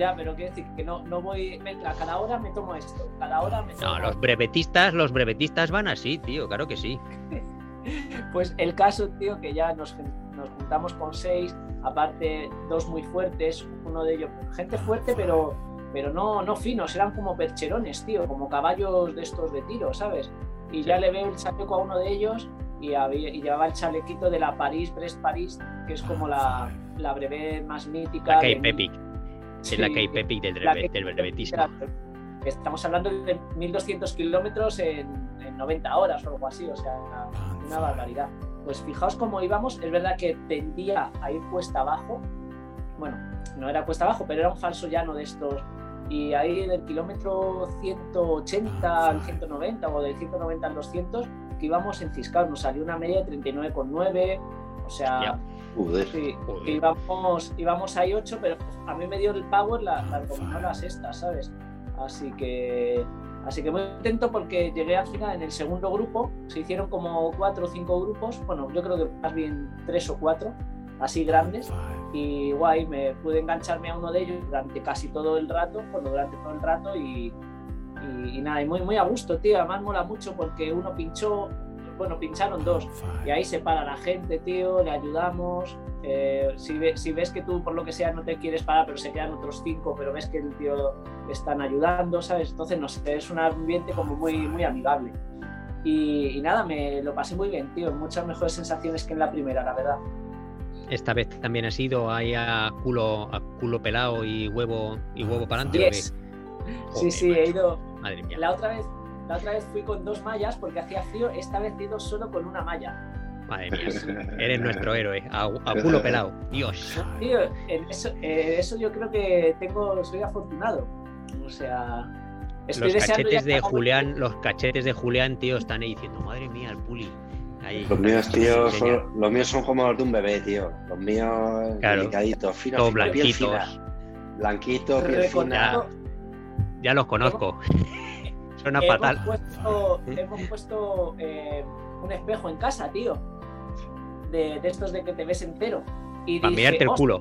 ya, pero quiero decir que no, no voy, a cada hora me tomo esto, cada hora me tomo No, los brevetistas, los brevetistas van así, tío, claro que sí. (laughs) pues el caso, tío, que ya nos, nos, juntamos con seis, aparte dos muy fuertes, uno de ellos, gente fuerte, pero pero no, no finos, eran como percherones, tío, como caballos de estos de tiro, ¿sabes? Y ya le veo el chaleco a uno de ellos y, llevaba el chalequito de la París, Brest París, que es como la, la breve más mítica. La Cape Epic. es la Cape Epic del, del brevetismo. Estamos hablando de 1200 kilómetros en, en 90 horas o algo así, o sea, una barbaridad. Pues fijaos cómo íbamos, es verdad que tendía a ir cuesta abajo, bueno, no era cuesta abajo, pero era un falso llano de estos y ahí del kilómetro 180 al 190 o del 190 al 200 que íbamos en Ciscar, nos salió una media de 39,9, o sea, sí, íbamos, íbamos ahí 8, pero a mí me dio el power la, la, la sexta, ¿sabes? Así que, así que muy contento porque llegué al final en el segundo grupo, se hicieron como 4 o 5 grupos, bueno, yo creo que más bien 3 o 4, así grandes, y guay, me pude engancharme a uno de ellos durante casi todo el rato, bueno, durante todo el rato y, y, nada, y muy, muy a gusto, tío, además mola mucho porque uno pinchó, bueno, pincharon dos y ahí se para la gente, tío, le ayudamos, eh, si, ves que tú por lo que sea no te quieres parar, pero se quedan otros cinco, pero ves que el tío están ayudando, ¿sabes? Entonces, es un ambiente como muy, muy amigable. Y, y nada, me lo pasé muy bien, tío, muchas mejores sensaciones que en la primera, la verdad. Esta vez también ha sido ahí a culo, a culo pelado y huevo y huevo para adelante. sí, sí, he ido. Madre mía. La otra vez, la otra vez fui con dos mallas porque hacía frío. Esta vez he ido solo con una malla. Madre mía, (laughs) eres nuestro héroe, a, culo (laughs) pelado, Dios. Tío, eso, eh, eso yo creo que tengo, soy afortunado. O sea, los cachetes de Julián, los cachetes de Julián, tío, están ahí diciendo, madre mía, el puli los míos, tío, son, los míos son como los de un bebé, tío. Los míos delicaditos, finos, blanquitos. Blanquitos, piel fina. Ya, los conozco. (laughs) Suena hemos fatal. Puesto, hemos puesto eh, un espejo en casa, tío. De, de, estos de que te ves entero. Y Para mirarte el culo.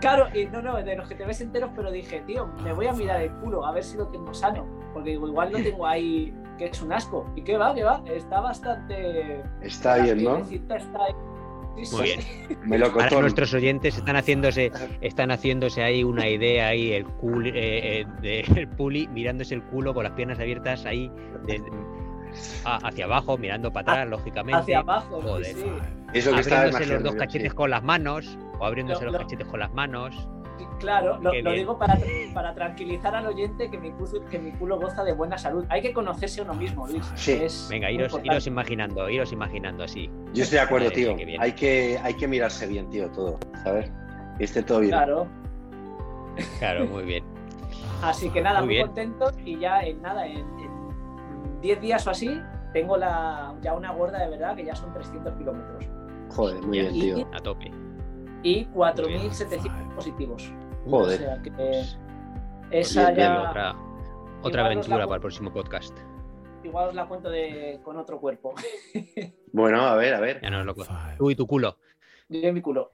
Claro, y no, no, de los que te ves enteros, pero dije, tío, me voy a mirar el culo a ver si lo tengo sano. Porque igual lo tengo ahí que es un asco. ¿Y qué va? ¿Qué va? Está bastante. Está bien, ¿no? Muy bien. Me lo Ahora nuestros oyentes están haciéndose, están haciéndose ahí una idea ahí el cul, eh, eh, de, (laughs) el puli mirándose el culo con las piernas abiertas ahí Ah, hacia abajo, mirando para atrás, lógicamente. Hacia abajo, Joder. Sí. Eso que abriéndose los dos cachetes con las manos, o abriéndose los cachetes con las manos. Claro, lo, digo para, para, tranquilizar al oyente que mi, culo, que mi culo goza de buena salud. Hay que conocerse uno mismo, Luis. Sí. Venga, iros, iros, imaginando, iros imaginando así. Yo estoy de acuerdo, tío. Hay que, hay que mirarse bien, tío, todo, ¿sabes? Que esté todo bien. Claro. Claro, muy bien. (laughs) Así que nada, muy, contento y ya en nada, en 10 días o así, tengo la, ya una gorda de verdad que ya son 300 kilómetros. Joder, muy bien, tío. A tope. Y 4.700 positivos. Joder. O sea que pues esa ya... Otra, otra aventura para el próximo podcast. Igual os la cuento de, con otro cuerpo. (laughs) bueno, a ver, a ver. Ya no es loco. Tú y tu culo. Yo y mi culo.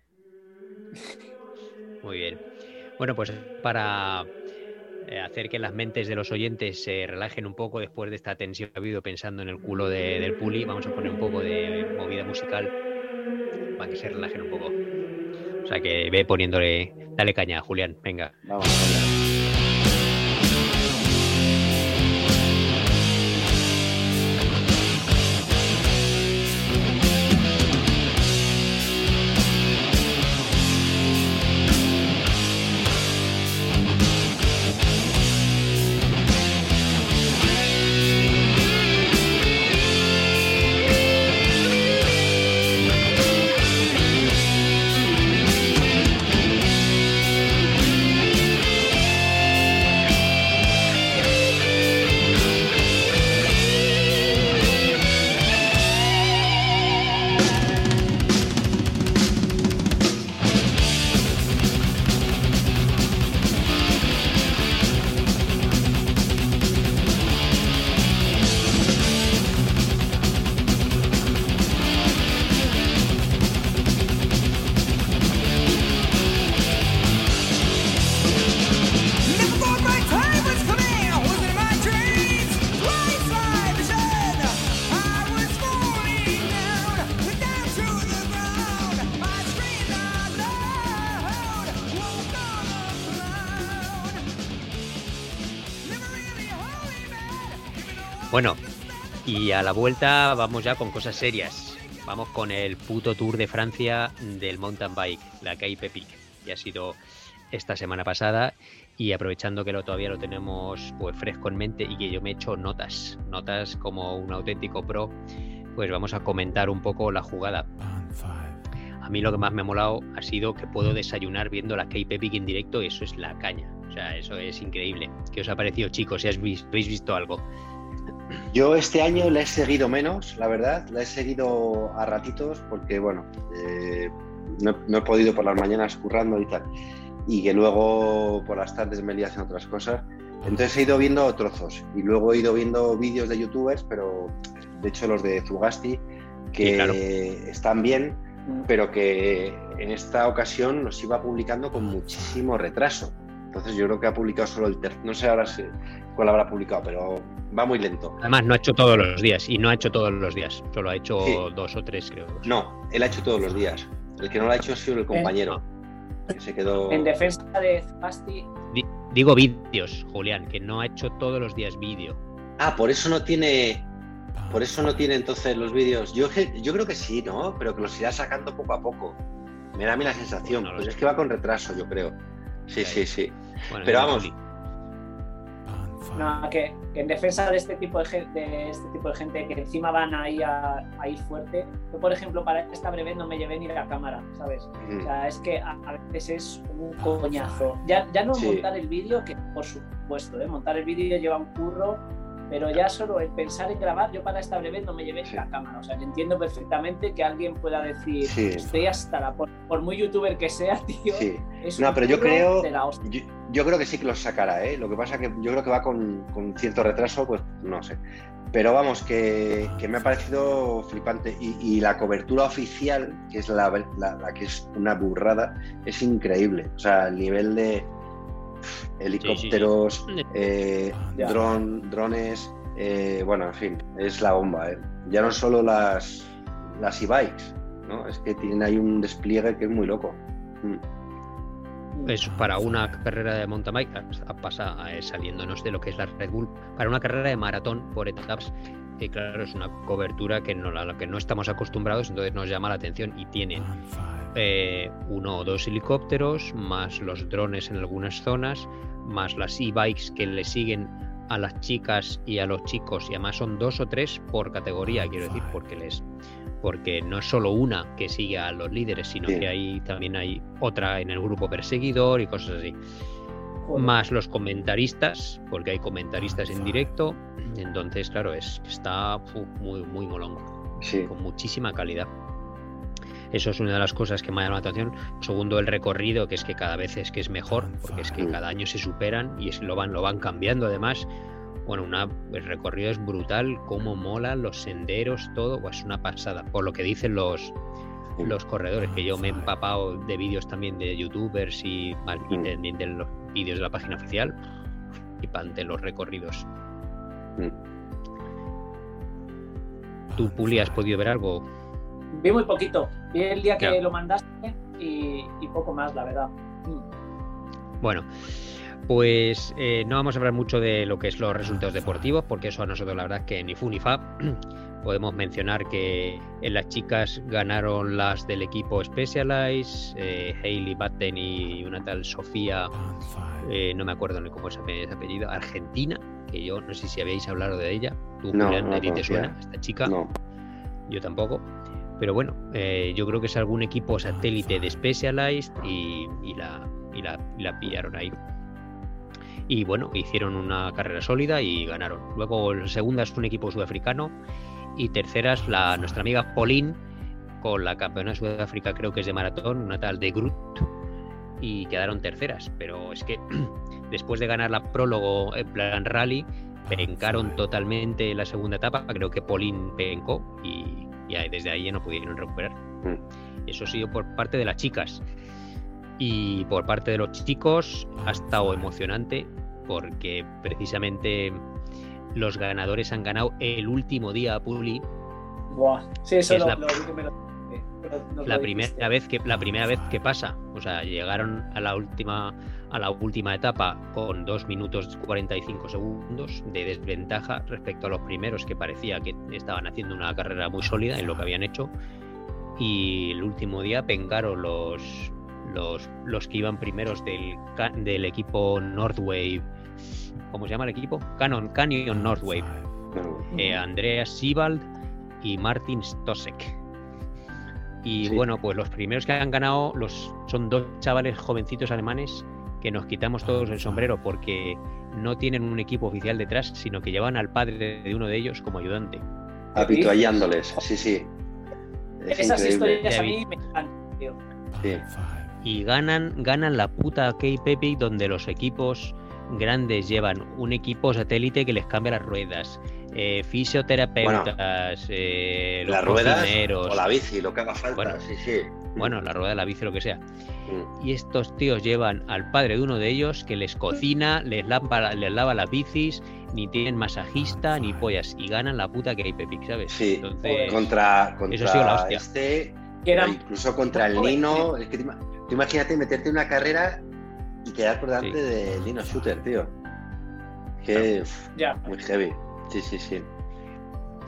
Muy bien. Bueno, pues para eh, hacer que las mentes de los oyentes se relajen un poco después de esta tensión que ha habido pensando en el culo del puli. Vamos a poner un poco de movida musical para que se relajen un poco. O sea que ve poniéndole, dale caña, Julián, venga. Bueno, a la vuelta vamos ya con cosas serias. Vamos con el puto Tour de Francia del mountain bike, la Cape Peak, que ha sido esta semana pasada y aprovechando que lo, todavía lo tenemos pues fresco en mente y que yo me he hecho notas, notas como un auténtico pro, pues vamos a comentar un poco la jugada. A mí lo que más me ha molado ha sido que puedo desayunar viendo la Cape Peak en directo y eso es la caña. O sea, eso es increíble. ¿Qué os ha parecido, chicos? Si habéis visto algo. Yo este año la he seguido menos, la verdad, la he seguido a ratitos porque, bueno, eh, no, he podido por las mañanas currando y tal, y que luego por las tardes me he haciendo otras cosas. Entonces he ido viendo trozos y luego he ido viendo vídeos de youtubers, pero de hecho los de Zugasti, que están bien, pero que en esta ocasión los iba publicando con muchísimo retraso. Entonces yo creo que ha publicado solo el tercer, no sé ahora si, cuál habrá publicado, pero va muy lento. Además, no ha hecho todos los días y no ha hecho todos los días, solo ha hecho dos o tres, creo. No, él ha hecho todos los días. El que no lo ha hecho ha sido el compañero. Que se quedó... En defensa de Fasti. Digo vídeos, Julián, que no ha hecho todos los días vídeo. Ah, por eso no tiene. Por eso no tiene entonces los vídeos. Yo, yo creo que sí, ¿no? Pero que los irá sacando poco a poco. Me da a mí la sensación. pues es que va con retraso, yo creo. Sí, sí, sí. Pero vamos. No, que, en defensa de este tipo de, gente, de este tipo de gente que encima van ahí a, ir fuerte. Yo, por ejemplo, para esta breve no me llevé ni la cámara, ¿sabes? O sea, es que a, veces es un coñazo. Ya, ya no montar el vídeo, que por supuesto, ¿eh? montar el vídeo lleva un curro pero ya solo el pensar en grabar, yo para esta breve no me llevé la cámara. O sea, entiendo perfectamente que alguien pueda decir, estoy hasta la. Por, muy youtuber que sea, (laughs) tío. no, pero yo creo. Yo, creo que sí que los sacará, ¿eh? Lo que pasa que yo creo que va con, cierto retraso, pues no sé. Pero vamos, que, me ha parecido flipante. Y, la cobertura oficial, que es la, la, que es una burrada, es increíble. O sea, el nivel de helicópteros, eh, drones, eh, bueno, en fin, es la bomba. ¿eh? Ya no solo las, las e-bikes, ¿no? es que tienen ahí un despliegue que es muy loco. Mm. es para una carrera de mountain bike, pasa saliéndonos de lo que es la Red Bull, para una carrera de maratón por etapas, y claro, es una cobertura que no, a la que no estamos acostumbrados, entonces nos llama la atención y tienen eh, uno o dos helicópteros, más los drones en algunas zonas, más las e-bikes que le siguen a las chicas y a los chicos, y además son dos o tres por categoría, quiero decir, porque les porque no es solo una que sigue a los líderes, sino que hay también hay otra en el grupo perseguidor y cosas así. Más los comentaristas, porque hay comentaristas en directo, entonces claro, es está muy muy molongo, con muchísima calidad. Eso es una de las cosas que me llama la atención. Segundo, el recorrido, que es que cada vez es que es mejor, porque es que cada año se superan y es, lo, van, lo van cambiando además. Bueno, una, el recorrido es brutal, cómo molan los senderos, todo, pues es una pasada. Por lo que dicen los, los corredores, que yo me he empapado de vídeos también de youtubers y, mm. de, los vídeos de la página oficial, y pante los recorridos. Mm. ¿Tú, Puli, has podido ver algo? Vi muy poquito. Vi el día que lo mandaste y, poco más, la verdad. Bueno, pues eh, no vamos a hablar mucho de lo que es los resultados deportivos, porque eso a nosotros la verdad es que ni fu ni fa. (clears throat) Podemos mencionar que en las chicas ganaron las del equipo Specialized, eh, Hailey Batten y una tal Sofía, eh, no me acuerdo ni cómo es ese apellido, Argentina, que yo no sé si habéis hablado de ella. ¿Tú, no, te suena esta chica? No. Yo tampoco. Pero bueno, eh, yo creo que es algún equipo satélite de Specialized y, la, la, pillaron ahí. Y bueno, hicieron una carrera sólida y ganaron. Luego, la segunda es un equipo sudafricano y tercera es la, nuestra amiga Pauline con la campeona de Sudáfrica, creo que es de maratón, una tal de Groot, y quedaron terceras. Pero es que (clears throat) después de ganar la prólogo en plan rally, pencaron totalmente la segunda etapa. Creo que Pauline pencó y y desde ahí ya no pudieron recuperar. Mm. Eso ha sido por parte de las chicas. Y por parte de los chicos ha estado emocionante porque precisamente los ganadores han ganado el último día a Puli. Sí, eso es la, la primera vez que la primera vez que pasa. O sea, llegaron a la última a la última etapa con 2 minutos 45 segundos de desventaja respecto a los primeros que parecía que estaban haciendo una carrera muy sólida en lo que habían hecho. Y el último día pengaron los, los, los que iban primeros del, del equipo Northwave. ¿Cómo se llama el equipo? Canon, Canyon Northwave. Eh, Andreas Sibald y Martin Stosek. Y bueno, pues los primeros que han ganado los, son dos chavales jovencitos alemanes que nos quitamos todos el sombrero porque no tienen un equipo oficial detrás, sino que llevan al padre de uno de ellos como ayudante. Habituallándoles, sí, sí. Esas historias a mí me encantan, tío. Sí. Y ganan, ganan la puta K-Pepe donde los equipos grandes llevan un equipo satélite que les cambia las ruedas, eh, fisioterapeutas, eh, las ruedas o la bici, lo que haga falta, sí, sí. Bueno, la rueda, la bici, lo que sea. Mm. Y estos tíos llevan al padre de uno de ellos que les cocina, les lava, les lava las bicis, ni tienen masajista, ni pollas, y ganan la puta que hay Pepic, ¿sabes? Sí, Entonces, contra, contra eso sí, la hostia. este, incluso contra el Nino. Es que imagínate meterte en una carrera y quedar por delante del Nino Shooter, tío. Que ya. muy heavy. Sí, sí, sí.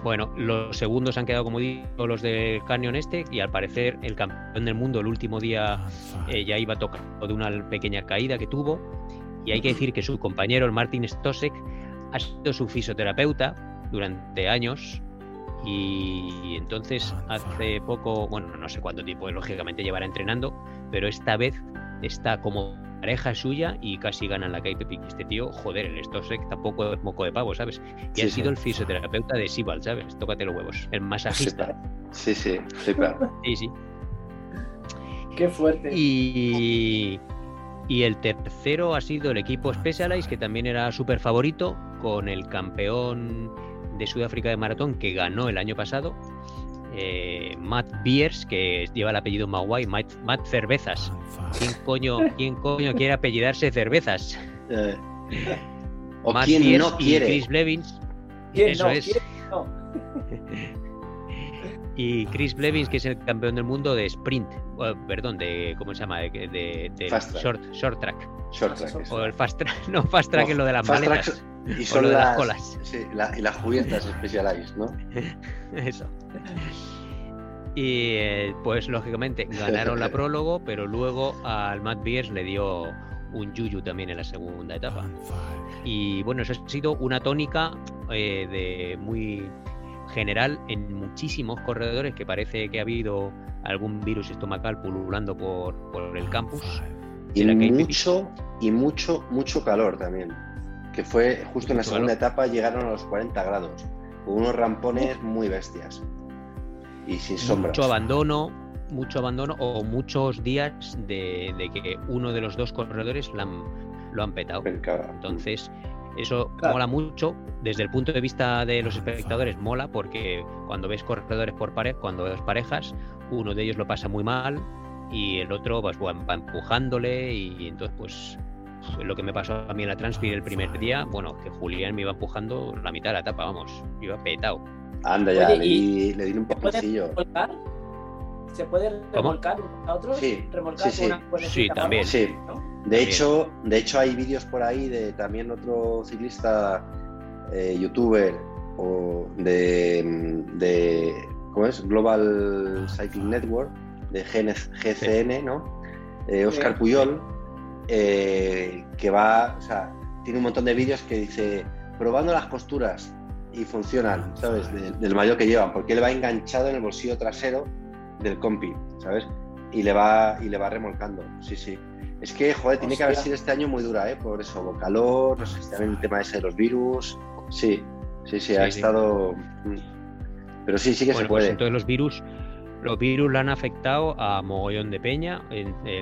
Bueno, los segundos han quedado, como digo, los del Canyon este, y al parecer el campeón del mundo el último día eh, ya iba tocando de una pequeña caída que tuvo. Y hay que decir que su compañero, el Martin Stosek, ha sido su fisioterapeuta durante años. Y entonces hace poco, bueno, no sé cuánto tiempo, lógicamente llevará entrenando, pero esta vez está como pareja suya y casi ganan la KPP. Este tío, joder, el Stosek tampoco es moco de pavo, ¿sabes? Y ha sido el fisioterapeuta de Sibal, ¿sabes? Tócate los huevos. El masajista. Sí, sí, sí, sí, sí. Qué fuerte. Y, y el tercero ha sido el equipo Specialized, que también era súper favorito, con el campeón de Sudáfrica de maratón que ganó el año pasado, eh, Matt Beers, que lleva el apellido Maguay, Matt, Matt, Cervezas. ¿Quién coño, ¿Quién coño quiere apellidarse Cervezas? Eh. ¿O quién no quiere? Chris Blevins. ¿Quién Eso es. (laughs) Y Chris Blevins, que es el campeón del mundo de sprint, perdón, de ¿cómo se llama? De, de, short, short track. Short track. O el fast track, (laughs) no, fast track es lo de las maletas. y son las, colas. Sí, y las cubiertas Specialized, ¿no? (laughs) Eso. Y eh, pues lógicamente ganaron la (laughs) prólogo, pero luego al Matt Beers le dio un yuyu también en la segunda etapa. Y bueno, eso ha sido una tónica eh, de muy general en muchísimos corredores que parece que ha habido algún virus estomacal pululando por, por el campus. Y mucho, y mucho, mucho calor también. Que fue justo en la segunda etapa llegaron a los 40 grados. Con unos rampones muy bestias. Y sin sombras. Mucho abandono, mucho abandono o muchos días de, que uno de los dos corredores lo han, petado. Entonces, eso mola mucho. Desde el punto de vista de los espectadores, mola porque cuando ves corredores por pareja, cuando ves parejas, uno de ellos lo pasa muy mal y el otro pues, va empujándole y entonces pues lo que me pasó a mí en la Transpir el primer día, bueno, que Julián me iba empujando la mitad de la etapa, vamos, iba petado. Anda ya, le, di, le, di, un poquillo. ¿Se puede remolcar a otros? Sí, remolcar sí, sí. sí también. Sí. De hecho, de hecho hay vídeos por ahí de también otro ciclista eh, youtuber o de, de ¿cómo es? Global Cycling Network de GCN, ¿no? Eh, Oscar Puyol, eh, que va, o sea, tiene un montón de vídeos que dice probando las costuras y funcionan, ¿sabes? del mayor que llevan, porque él va enganchado en el bolsillo trasero del compi, ¿sabes? Y le va, y le va remolcando, sí, sí. Es que, joder, tiene que haber sido este año muy dura, ¿eh? Por eso, calor, no sé, también el tema ese de los virus. Sí, sí, sí, ha estado. Mm. Pero sí, sí que se pues puede. entonces los virus, los virus le han afectado a mogollón de peña.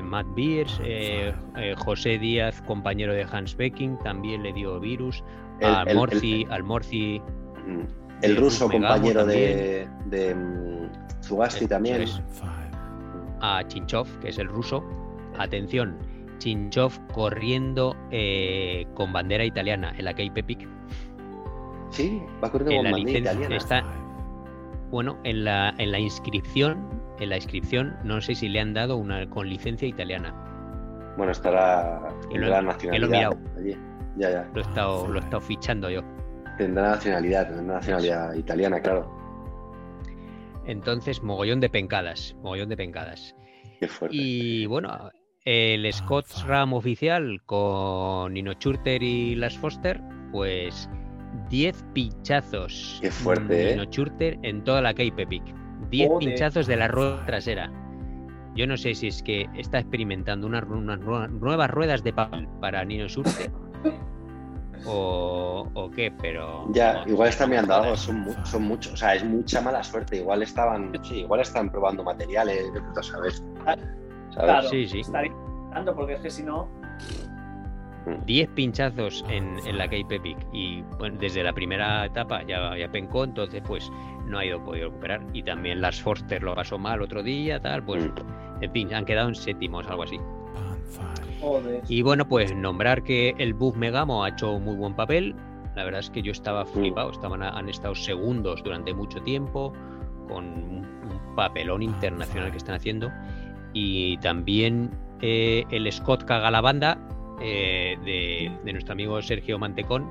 Matt Beers, eh, eh, José Díaz, compañero de Hans Becking, también le dio virus. al Morci, al Morci. Mm. El ruso, compañero de, de, Zugasti también. A Chinchov, que es el ruso. Atención, Chinchov corriendo eh, con bandera italiana en la Cape Epic. Sí, va corriendo con bandera italiana. Está, bueno, en la, en la inscripción, en la inscripción, no sé si le han dado una con licencia italiana. Bueno, estará en la nacionalidad. Allí. Ya, ya. Lo he estado, lo he estado fichando yo. Tendrá nacionalidad, tendrá nacionalidad italiana, claro. Entonces, mogollón de pencadas, mogollón de pencadas. Qué fuerte. Y bueno, el Scott Ram oficial con Nino Churter y Las Foster, pues 10 pinchazos. Qué fuerte, Nino Churter en toda la Cape Epic. 10 pinchazos de la rueda trasera. Yo no sé si es que está experimentando unas, nuevas ruedas de papel para Nino Churter (laughs) o, qué, pero. Ya, igual están mirando algo, son, son muchos, o sea, es mucha mala suerte. Igual estaban, sí, igual están probando materiales, de ¿sabes? Claro, sí, sí. porque es que si no. 10 pinchazos en, la Cape Epic y bueno, desde la primera etapa ya, ya pencó, entonces pues no ha ido podido recuperar. Y también Las Forster lo pasó mal otro día, tal, pues mm. en fin, han quedado en séptimos, algo así. Y bueno, pues nombrar que el Buff Megamo ha hecho muy buen papel. La verdad es que yo estaba mm. flipado, estaban, han estado segundos durante mucho tiempo, con un, papelón internacional que están haciendo. Y también eh, el Scott Caga la banda eh, de, nuestro amigo Sergio Mantecón,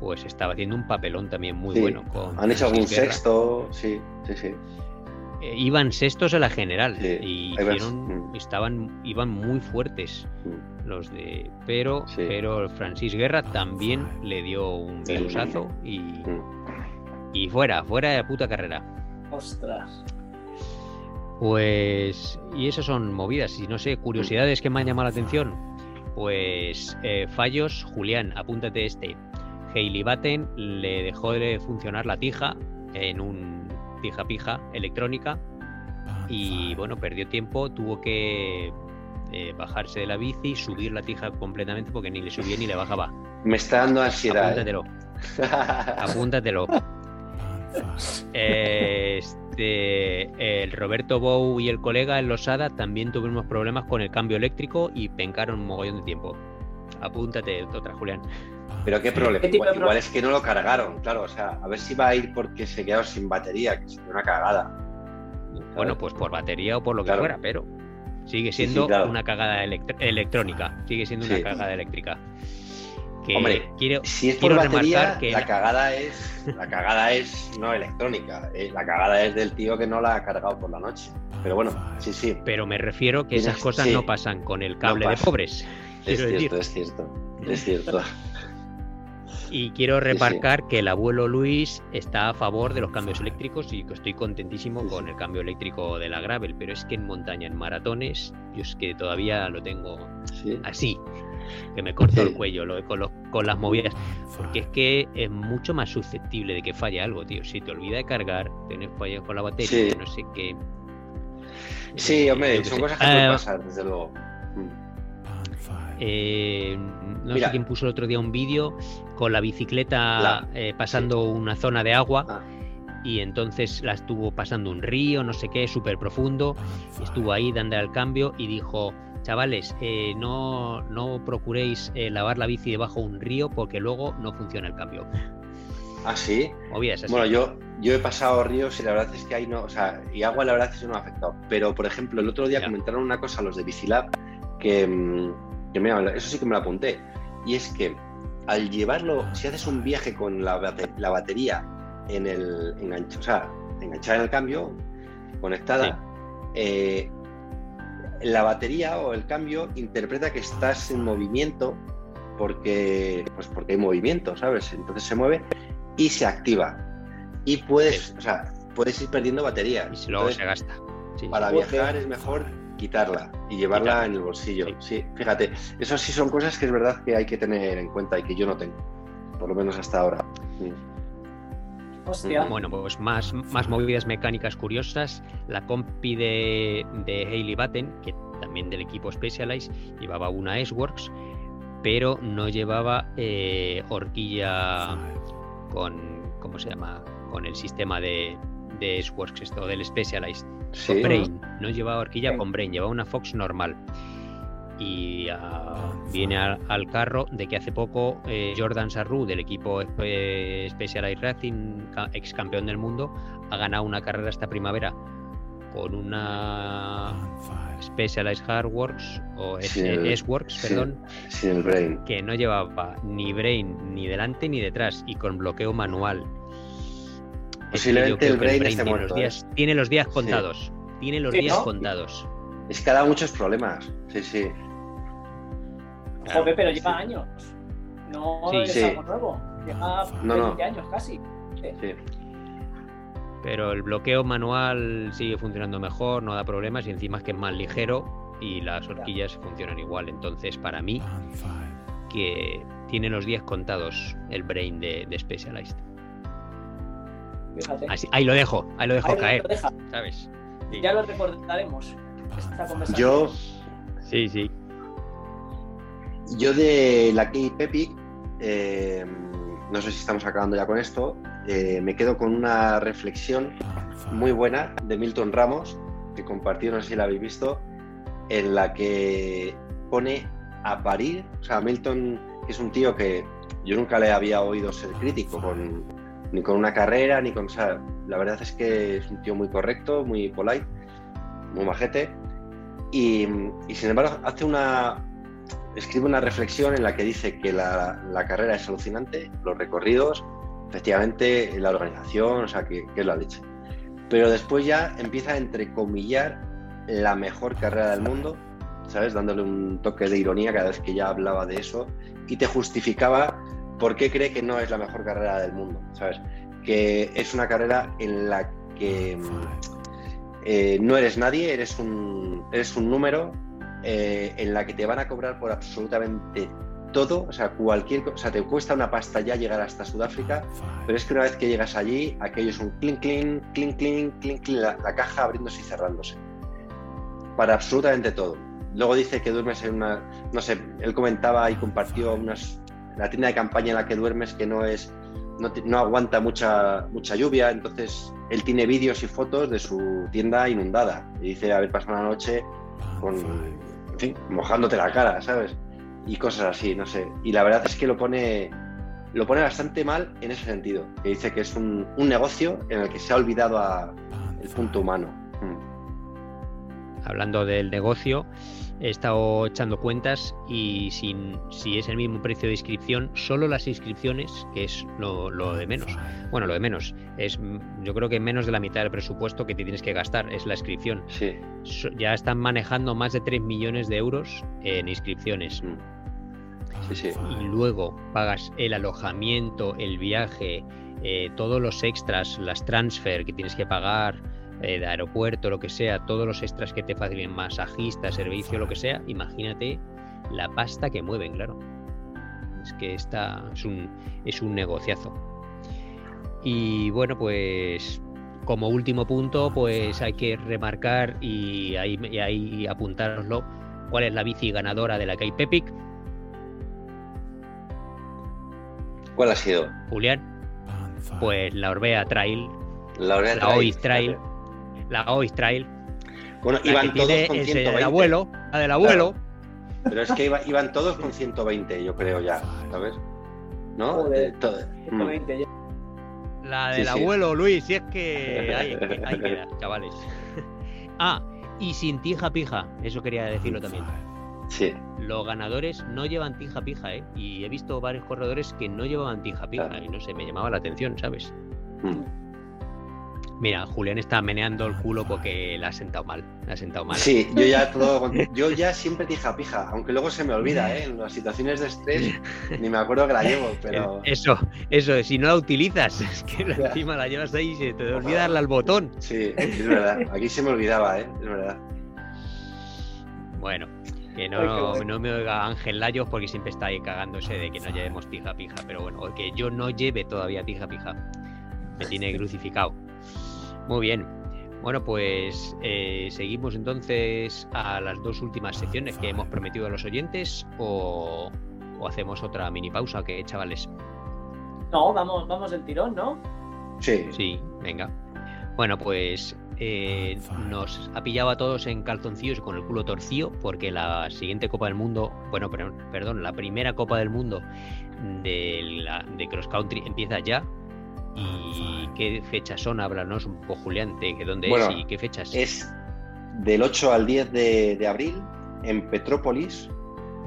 pues estaba haciendo un papelón también muy bueno. Con han hecho algún sexto, sí, sí, sí. Eh, iban sextos en la general y hicieron, mm. estaban, iban muy fuertes mm. los de. Pero, pero Francis Guerra también le dio un virusazo y, mm. y fuera, fuera de puta carrera. Ostras. Pues, y esas son movidas, y no sé, curiosidades que me han llamado la atención. Pues eh, fallos, Julián, apúntate este. Hailey Batten le dejó de funcionar la tija en un pija pija electrónica y bueno, perdió tiempo, tuvo que eh, bajarse de la bici, subir la tija completamente porque ni le subía ni le bajaba. Me está dando ansiedad. Apúntatelo. (laughs) Apúntatelo. Este, el Roberto Bou y el colega en Losada también tuvimos problemas con el cambio eléctrico y pencaron un mogollón de tiempo. apúntate otra, Julián. Pero qué problema. Igual, es que no lo cargaron, claro. O sea, a ver si va a ir porque se quedó sin batería, que sería una cagada. Bueno, pues por batería o por lo que fuera, pero sigue siendo una cagada electrónica. Sigue siendo una cagada eléctrica. Hombre, si es por batería, que la cagada es la cagada es no electrónica. Eh, la cagada es del tío que no la ha cargado por la noche. Pero bueno, sí, sí. Pero me refiero que esas cosas no pasan con el cable de pobres. Es cierto, es cierto, es cierto. Y quiero remarcar que el abuelo Luis está a favor de los cambios eléctricos y que estoy contentísimo con el cambio eléctrico de la gravel, pero es que en montaña, en maratones, yo es que todavía lo tengo así, que me corto el cuello con, con las movidas, porque es que es mucho más susceptible de que falle algo, tío. Si te olvida de cargar, tienes fallas con la batería, no sé qué. Sí, hombre, son cosas que pueden ah, pasar, desde luego. Eh, no sé quién puso el otro día un vídeo con la bicicleta eh, pasando una zona de agua. Ah. Y entonces la estuvo pasando un río, no sé qué, súper profundo. Estuvo ahí dando al cambio y dijo: Chavales, eh, no, no procuréis lavar la bici debajo de un río porque luego no funciona el cambio. ¿Ah, sí? Bueno, yo, yo he pasado ríos y la verdad es que ahí no, o sea, y agua la verdad es que no me ha afectado. Pero, por ejemplo, el otro día comentaron una cosa los de Bicilab que, mm, eso sí que me lo apunté. Y es que al llevarlo, si haces un viaje con la, batería en el engancho, o sea, enganchada en el cambio, conectada, eh, la batería o el cambio interpreta que estás en movimiento porque, pues porque hay movimiento, ¿sabes? Entonces se mueve y se activa. Y puedes, o sea, puedes ir perdiendo batería. Y luego se gasta. para viajar es mejor quitarla y llevarla en el bolsillo. Sí. fíjate, eso sí son cosas que es verdad que hay que tener en cuenta y que yo no tengo, por lo menos hasta ahora. Hostia. Bueno, pues más, más movidas mecánicas curiosas. La compi de, de Hailey Batten, que también del equipo Specialized, llevaba una S-Works, pero no llevaba eh, horquilla con, ¿cómo se llama? Con el sistema de, de S-Works, esto del Specialized con Brain, no llevaba horquilla con Brain, llevaba una Fox normal. Y ah, viene al, carro de que hace poco eh, Jordan Sarru del equipo Specialized Racing, ex campeón del mundo, ha ganado una carrera esta primavera con una Specialized Hardworks o S-Works, perdón, que no llevaba ni Brain ni delante ni detrás y con bloqueo manual Posiblemente el brain, esté tiene, los días, tiene los días contados. Tiene los días contados. Es que ha dado muchos problemas. Sí, sí. Joder, pero lleva años. No es algo nuevo. Lleva 20 años casi. Sí. Pero el bloqueo manual sigue funcionando mejor, no da problemas y encima es que es más ligero y las horquillas funcionan igual. Entonces, para mí, que tiene los días contados el brain de, de Specialized ahí lo dejo, ahí lo dejo caer. ¿Sabes? Ya lo recordaremos. Esta conversación. Yo. Sí, sí. Yo de la Kate Epic, eh, no sé si estamos acabando ya con esto, eh, me quedo con una reflexión muy buena de Milton Ramos, que compartió, no sé si la habéis visto, en la que pone a parir, o sea, Milton es un tío que yo nunca le había oído ser crítico con, ni con una carrera, ni con... O sea, la verdad es que es un tío muy correcto, muy polite, muy majete. Y, sin embargo hace una... Escribe una reflexión en la que dice que la, carrera es alucinante, los recorridos, efectivamente la organización, o sea, que, es la leche. Pero después ya empieza a entrecomillar la mejor carrera del mundo, ¿sabes? Dándole un toque de ironía cada vez que ya hablaba de eso y te justificaba ¿por qué cree que no es la mejor carrera del mundo? ¿Sabes? Que es una carrera en la que eh, no eres nadie, eres un, eres un número, eh, en la que te van a cobrar por absolutamente todo, o sea, cualquier o sea, te cuesta una pasta ya llegar hasta Sudáfrica, pero es que una vez que llegas allí, aquello es un clink, clink, clink, clink, clink, clink, la, la caja abriéndose y cerrándose. Para absolutamente todo. Luego dice que duermes en una, no sé, él comentaba y compartió unas la tienda de campaña en la que duermes que no es no, aguanta mucha mucha lluvia, entonces él tiene vídeos y fotos de su tienda inundada y dice haber pasado una noche con, en fin, mojándote la cara, ¿sabes? y cosas así, no sé. Y la verdad es que lo pone, lo pone bastante mal en ese sentido, que dice que es un, negocio en el que se ha olvidado a, el punto humano. Mm. Hablando del negocio, he estado echando cuentas y sin, si es el mismo precio de inscripción, solo las inscripciones, que es lo, de menos. Bueno, lo de menos. Es, yo creo que menos de la mitad del presupuesto que te tienes que gastar es la inscripción. Sí. ya están manejando más de 3 millones de euros en inscripciones. Mm. Sí, sí. Y luego pagas el alojamiento, el viaje, eh, todos los extras, las transfer que tienes que pagar, eh, de aeropuerto, lo que sea, todos los extras que te faciliten, masajista, servicio, lo que sea, imagínate la pasta que mueven, claro. Es que esta es un, es un negociazo. Y bueno, pues como último punto, pues hay que remarcar y ahí, y ahí apuntároslo cuál es la bici ganadora de la Cape Epic. ¿Cuál ha sido? Julián. Pues la Orbea Trail. La Orbea Trail. Trail la Ois Trail. Bueno, iban todos con 120. Del abuelo, la del abuelo. Pero es que iban todos con 120, yo creo ya, ¿sabes? ¿No? todo. 120 mm. La del abuelo, Luis, si es que hay (laughs) queda, chavales. (laughs) ah, y sin tija pija, eso quería decirlo también. Sí. Los ganadores no llevan tija pija, ¿eh? Y he visto varios corredores que no llevaban tija pija y no sé, me llamaba la atención, ¿sabes? Mm. Mira, Julián está meneando el culo porque le ha sentado mal. Le ha sentado mal. Sí, yo ya (laughs) todo. Yo ya siempre tija pija, aunque luego se me olvida, ¿eh? En las situaciones de estrés ni me acuerdo que la llevo, (laughs) pero. Eso, eso, si no la utilizas, (laughs) es que encima la llevas ahí y se te olvida darle al botón. Sí, es verdad. Aquí se me olvidaba, ¿eh? Es verdad. Bueno, que no, no, me oiga Ángel Layos porque siempre está ahí cagándose de que no llevemos tija pija. Pero bueno, que yo no lleve todavía tija pija. Me tiene crucificado. Muy bien. Bueno, pues eh, seguimos entonces a las dos últimas secciones que hemos prometido a los oyentes o, hacemos otra mini pausa, que chavales? No, vamos, vamos del tirón, ¿no? Sí. Sí, venga. Bueno, pues eh, nos ha pillado a todos en calzoncillos con el culo torcido porque la siguiente Copa del Mundo, bueno, perdón, la primera Copa del Mundo de, la, de Cross Country empieza ya ¿Y qué fechas son? Háblanos un poco, Julián, de dónde es y qué fechas. Es del 8 al 10 de, abril en Petrópolis,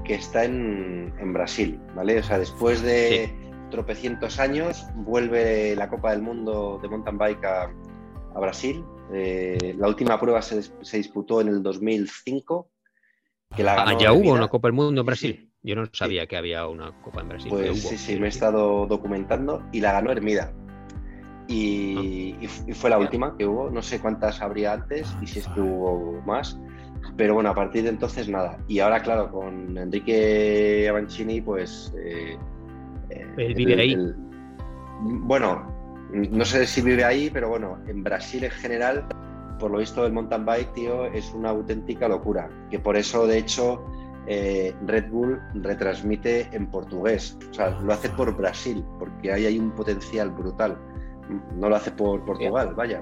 que está en, Brasil, ¿vale? O sea, después de tropecientos años vuelve la Copa del Mundo de mountain bike a, Brasil. Eh, la última prueba se, disputó en el 2005. Que la ah, ya hubo una Copa del Mundo en Brasil. Yo no sabía que había una Copa en Brasil. Pues sí, sí, me he estado documentando y la ganó Hermida. Y, fue la última que hubo. No sé cuántas habría antes y si es que hubo más. Pero bueno, a partir de entonces nada. Y ahora, claro, con Enrique Avancini, pues. Eh, Él vive ahí. bueno, no sé si vive ahí, pero bueno, en Brasil en general, por lo visto, el mountain bike, tío, es una auténtica locura. Que por eso, de hecho, eh, Red Bull retransmite en portugués. O sea, lo hace por Brasil, porque ahí hay un potencial brutal no lo hace por Portugal, vaya.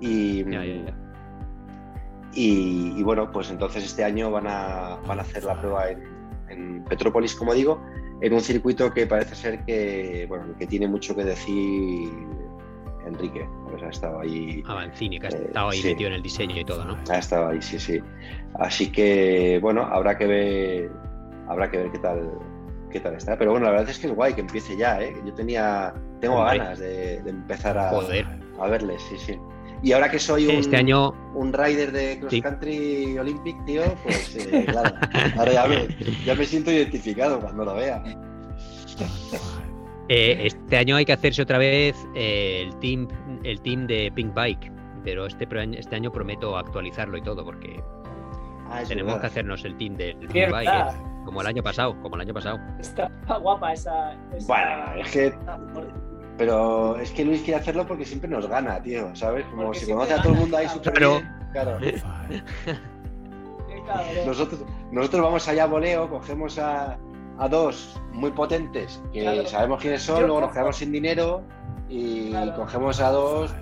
Y, y, bueno, pues entonces este año van a, van a hacer la prueba en, Petrópolis, como digo, en un circuito que parece ser que, bueno, que tiene mucho que decir Enrique, pues ha estado ahí. Avancini, que ha eh, estado ahí metido en el diseño y todo, ¿no? Ha estado ahí, sí, sí. Así que, bueno, habrá que ver, habrá que ver qué tal, qué tal está. Pero bueno, la verdad es que es guay que empiece ya, ¿eh? Yo tenía, tengo ganas de, empezar a, a verles, sí, sí. Y ahora que soy un, este año... un rider de cross country Olympic, tío, pues eh, claro, ahora ya me, ya me, siento identificado cuando lo vea. (laughs) Eh, este año hay que hacerse otra vez eh, el team el team de Pink Bike, pero este, este año prometo actualizarlo y todo porque ah, tenemos que hacernos el team del Pink Bike. Como el año pasado, como el año pasado. Está guapa esa. Bueno, es que. Pero es que Luis quiere hacerlo porque siempre nos gana, tío, ¿sabes? Como si conoce a todo el mundo ahí súper bien. Claro. (laughs) nosotros, nosotros vamos allá a voleo, cogemos a, a dos muy potentes que sabemos quiénes son, luego nos quedamos sin dinero y cogemos a dos.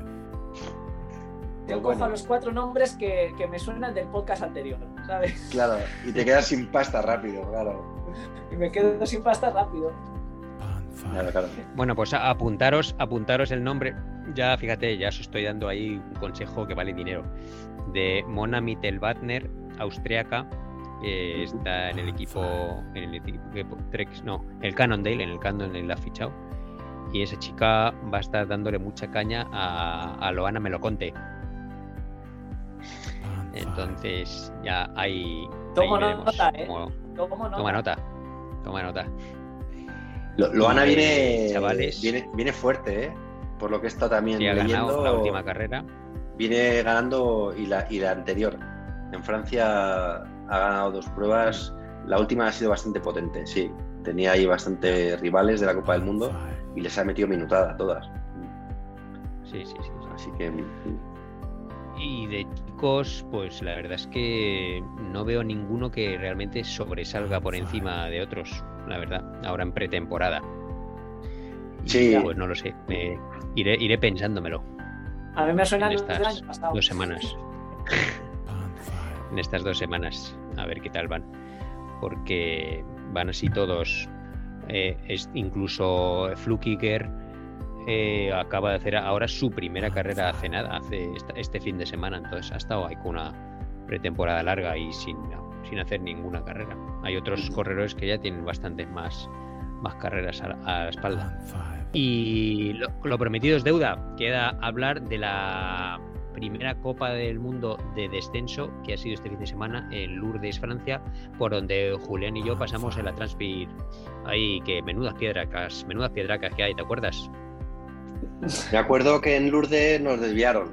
Yo cojo a los cuatro nombres que, que me suenan del podcast anterior. ¿sabes? Claro, y te quedas sin (laughs) pasta rápido, claro. Y me quedo sin pasta rápido. Bueno, pues apuntaros, apuntaros el nombre. Ya fíjate, ya os estoy dando ahí un consejo que vale dinero. De Mona Mittelbadner, austriaca, que está en el equipo, en el equipo Trex, no, el Cannondale, en el Cannondale la ha fichado. Y esa chica va a estar dándole mucha caña a, a Loana Meloconte. Entonces ya hay. Toma nota, ¿eh? Toma nota. Toma nota. Loana viene, chavales, viene, viene fuerte, ¿eh? Por lo que está también ha ganado la última carrera. Viene ganando y la, y la anterior. En Francia ha ganado dos pruebas. La última ha sido bastante potente, sí. Tenía ahí bastante rivales de la Copa del Mundo y les ha metido minutada a todas. Sí, sí, sí. Así que. Y de chicos, pues la verdad es que no veo ninguno que realmente sobresalga por encima de otros, la verdad, ahora en pretemporada. Sí. pues no lo sé, iré, iré pensándomelo. A mí me suena en estas dos semanas. en estas dos semanas, a ver qué tal van. Porque van así todos. Eh, es, incluso Flukiger eh, acaba de hacer ahora su primera carrera hace nada, hace este fin de semana, entonces ha estado ahí con una pretemporada larga y sin, sin hacer ninguna carrera. Hay otros corredores que ya tienen bastantes más, más carreras a, la espalda. Y lo, lo, prometido es deuda. Queda hablar de la primera Copa del Mundo de descenso que ha sido este fin de semana en Lourdes, Francia, por donde Julián y yo pasamos en la Transpir. Ahí que menudas piedracas, menudas piedracas que hay, ¿te acuerdas? Me acuerdo que en Lourdes nos desviaron.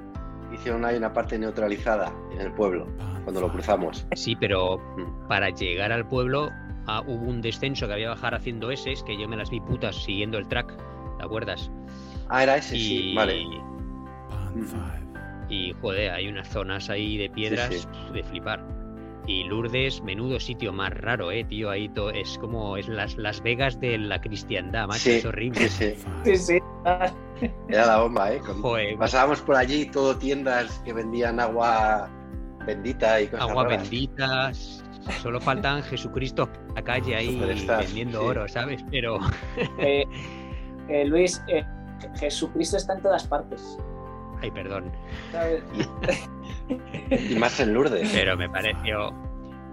Hicieron ahí una parte neutralizada en el pueblo, cuando lo cruzamos. Sí, pero mm. para llegar al pueblo ah, hubo un descenso que había que bajar haciendo S, que yo me las vi putas siguiendo el track, ¿te acuerdas? Ah, era ese, sí, vale. Y joder, hay unas zonas ahí de piedras de flipar. Y Lourdes, menudo sitio más raro, eh, tío. Ahí es como es las, las Vegas de la cristiandad, macho, es horrible. Sí, sí. Era la bomba, ¿eh? Pasábamos por allí todo tiendas que vendían agua bendita y cosas Agua benditas. Solo faltan Jesucristo a la calle ahí vendiendo oro, ¿sabes? Pero. (laughs) Eh, eh, Luis, eh, Jesucristo está en todas partes. Ay, perdón. (laughs) y más en Lourdes. Pero me pareció,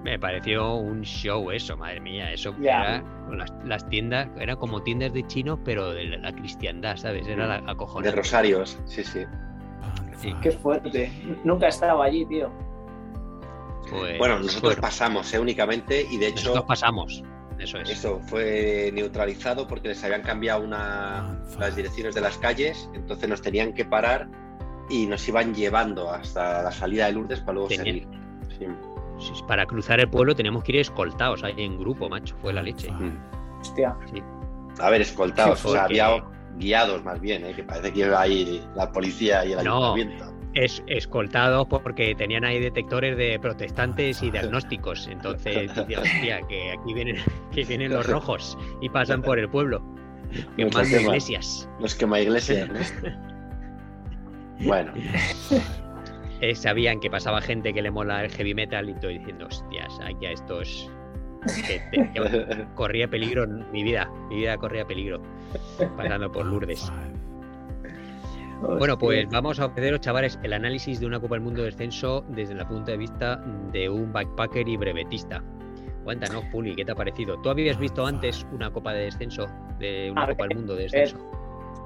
me pareció un show eso, madre mía. Eso era las, tiendas, eran como tiendas de chinos, pero de la cristiandad, ¿sabes? Era la acojonante. De rosarios, sí, sí. Qué fuerte. Nunca he estado allí, tío. Pues, bueno, nosotros pasamos ¿eh? únicamente y de hecho. Nosotros pasamos. Eso es. Eso fue neutralizado porque les habían cambiado una, las direcciones de las calles, entonces nos tenían que parar y nos iban llevando hasta la salida de Lourdes para luego seguir. Para cruzar el pueblo teníamos que ir escoltados ahí en grupo, macho, fue la leche. Hostia. A ver, escoltados, o sea, había guiados más bien, ¿eh? que parece que iba ahí la policía y el no, Es escoltados porque tenían ahí detectores de protestantes y diagnósticos. Entonces, (laughs) hostia, que aquí vienen, que vienen los rojos y pasan por el pueblo. Que más iglesias. Los quema iglesias, (laughs) Bueno. (laughs) Eh, sabían que pasaba gente que le mola el heavy metal y todo diciendo, hostias, aquí a estos. corría peligro mi vida, mi vida corría peligro pasando por Lourdes. Bueno, pues vamos a ofreceros, chavales, el análisis de una Copa del Mundo de descenso desde el punto de vista de un backpacker y brevetista. Cuéntanos, Puli, ¿qué te ha parecido? ¿Tú habías visto antes una Copa de descenso, de una Copa del Mundo de descenso?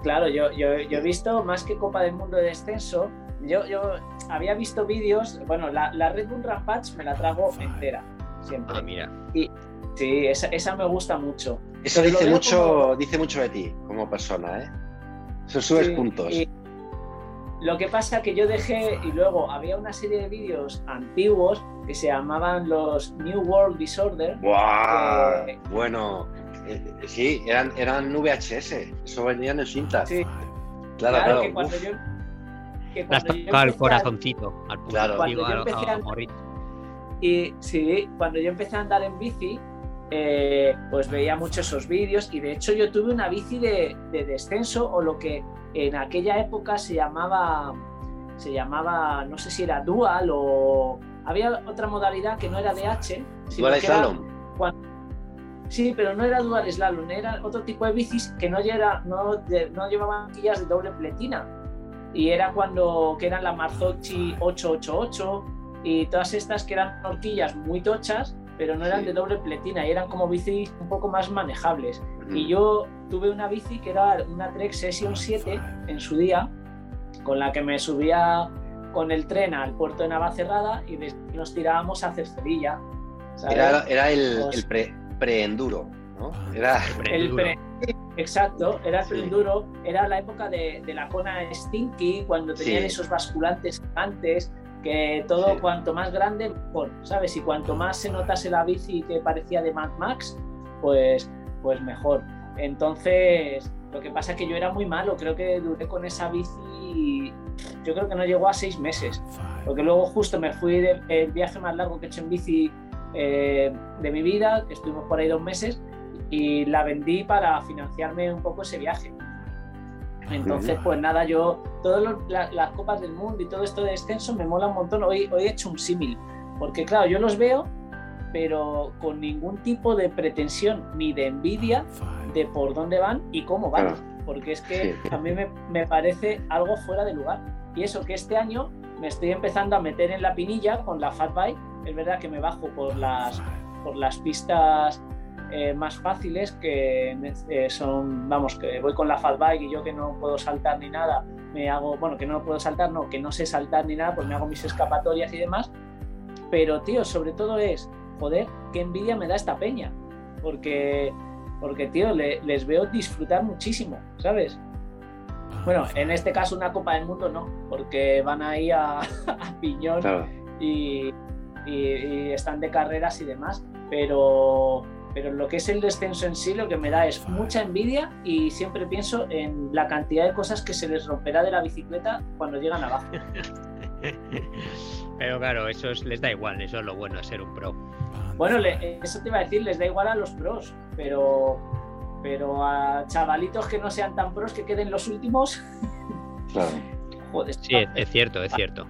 Claro, yo, yo, yo, he visto más que Copa del Mundo de descenso. Yo, yo había visto vídeos. Bueno, la, la Red Bull Rampage me la trago entera. Siempre. Ah, mira. Y, sí, esa, esa me gusta mucho. Eso dice mucho, dice mucho de ti como persona, ¿eh? Eso subes puntos. lo que pasa que yo dejé, y luego había una serie de vídeos antiguos que se llamaban los New World Disorder. ¡Wow! bueno, eh, sí, eran, eran VHS, eso venían en cinta. Sí. Claro, claro. Que cuando yo, que cuando yo el corazoncito al claro. cuando yo empecé a, y sí, cuando yo empecé a andar en bici, eh, pues veía mucho esos vídeos y de hecho yo tuve una bici de, de, descenso o lo que en aquella época se llamaba, se llamaba, no sé si era dual o había otra modalidad que no era de H, sino que era Sí, pero no era dual slalom, era otro tipo de bicis que no, no, no llevaban quillas de doble pletina. Y era cuando que eran la Marzocchi 888 y todas estas que eran horquillas muy tochas, pero no eran de doble pletina y eran como bicis un poco más manejables. Y yo tuve una bici que era una Trek Session 7 en su día, con la que me subía con el tren al puerto de Navacerrada y nos tirábamos a Cercedilla. Era, era, el, el pre, pre-enduro, ¿no? Era el (laughs) pre Exacto, era el pre-enduro, era la época de, la cona Stinky, cuando tenían esos basculantes antes, que todo cuanto más grande, mejor, ¿sabes? Y cuanto más se notase la bici que parecía de Mad Max, pues, pues mejor. Entonces, lo que pasa es que yo era muy malo, creo que duré con esa bici, yo creo que no llegó a seis meses, porque luego justo me fui del el viaje más largo que he hecho en bici eh, de mi vida, que estuvimos por ahí dos meses, y la vendí para financiarme un poco ese viaje. Entonces, pues nada, yo, todas las copas del mundo y todo esto de descenso me mola un montón. Hoy, hoy he hecho un símil, porque claro, yo los veo, pero con ningún tipo de pretensión ni de envidia de por dónde van y cómo van. Porque es que a mí me, me parece algo fuera de lugar. Y eso que este año me estoy empezando a meter en la pinilla con la Fat Bike es verdad que me bajo por las, por las pistas eh, más fáciles que eh, son, vamos, que voy con la fat bike y yo que no puedo saltar ni nada, me hago, bueno, que no puedo saltar, no, que no sé saltar ni nada, pues me hago mis escapatorias y demás. Pero, tío, sobre todo es, joder, qué envidia me da esta peña. Porque, porque tío, les veo disfrutar muchísimo, ¿sabes? Bueno, en este caso una Copa del Mundo no, porque van ahí a, (laughs) a piñón y, y, están de carreras y demás, pero, pero lo que es el descenso en sí lo que me da es mucha envidia y siempre pienso en la cantidad de cosas que se les romperá de la bicicleta cuando llegan abajo. (laughs) Pero claro, eso les da igual, eso es lo bueno de ser un pro. Bueno, eso te iba a decir, les da igual a los pros, pero, pero a chavalitos que no sean tan pros que queden los últimos. (laughs) Joder, sí, es cierto, es cierto.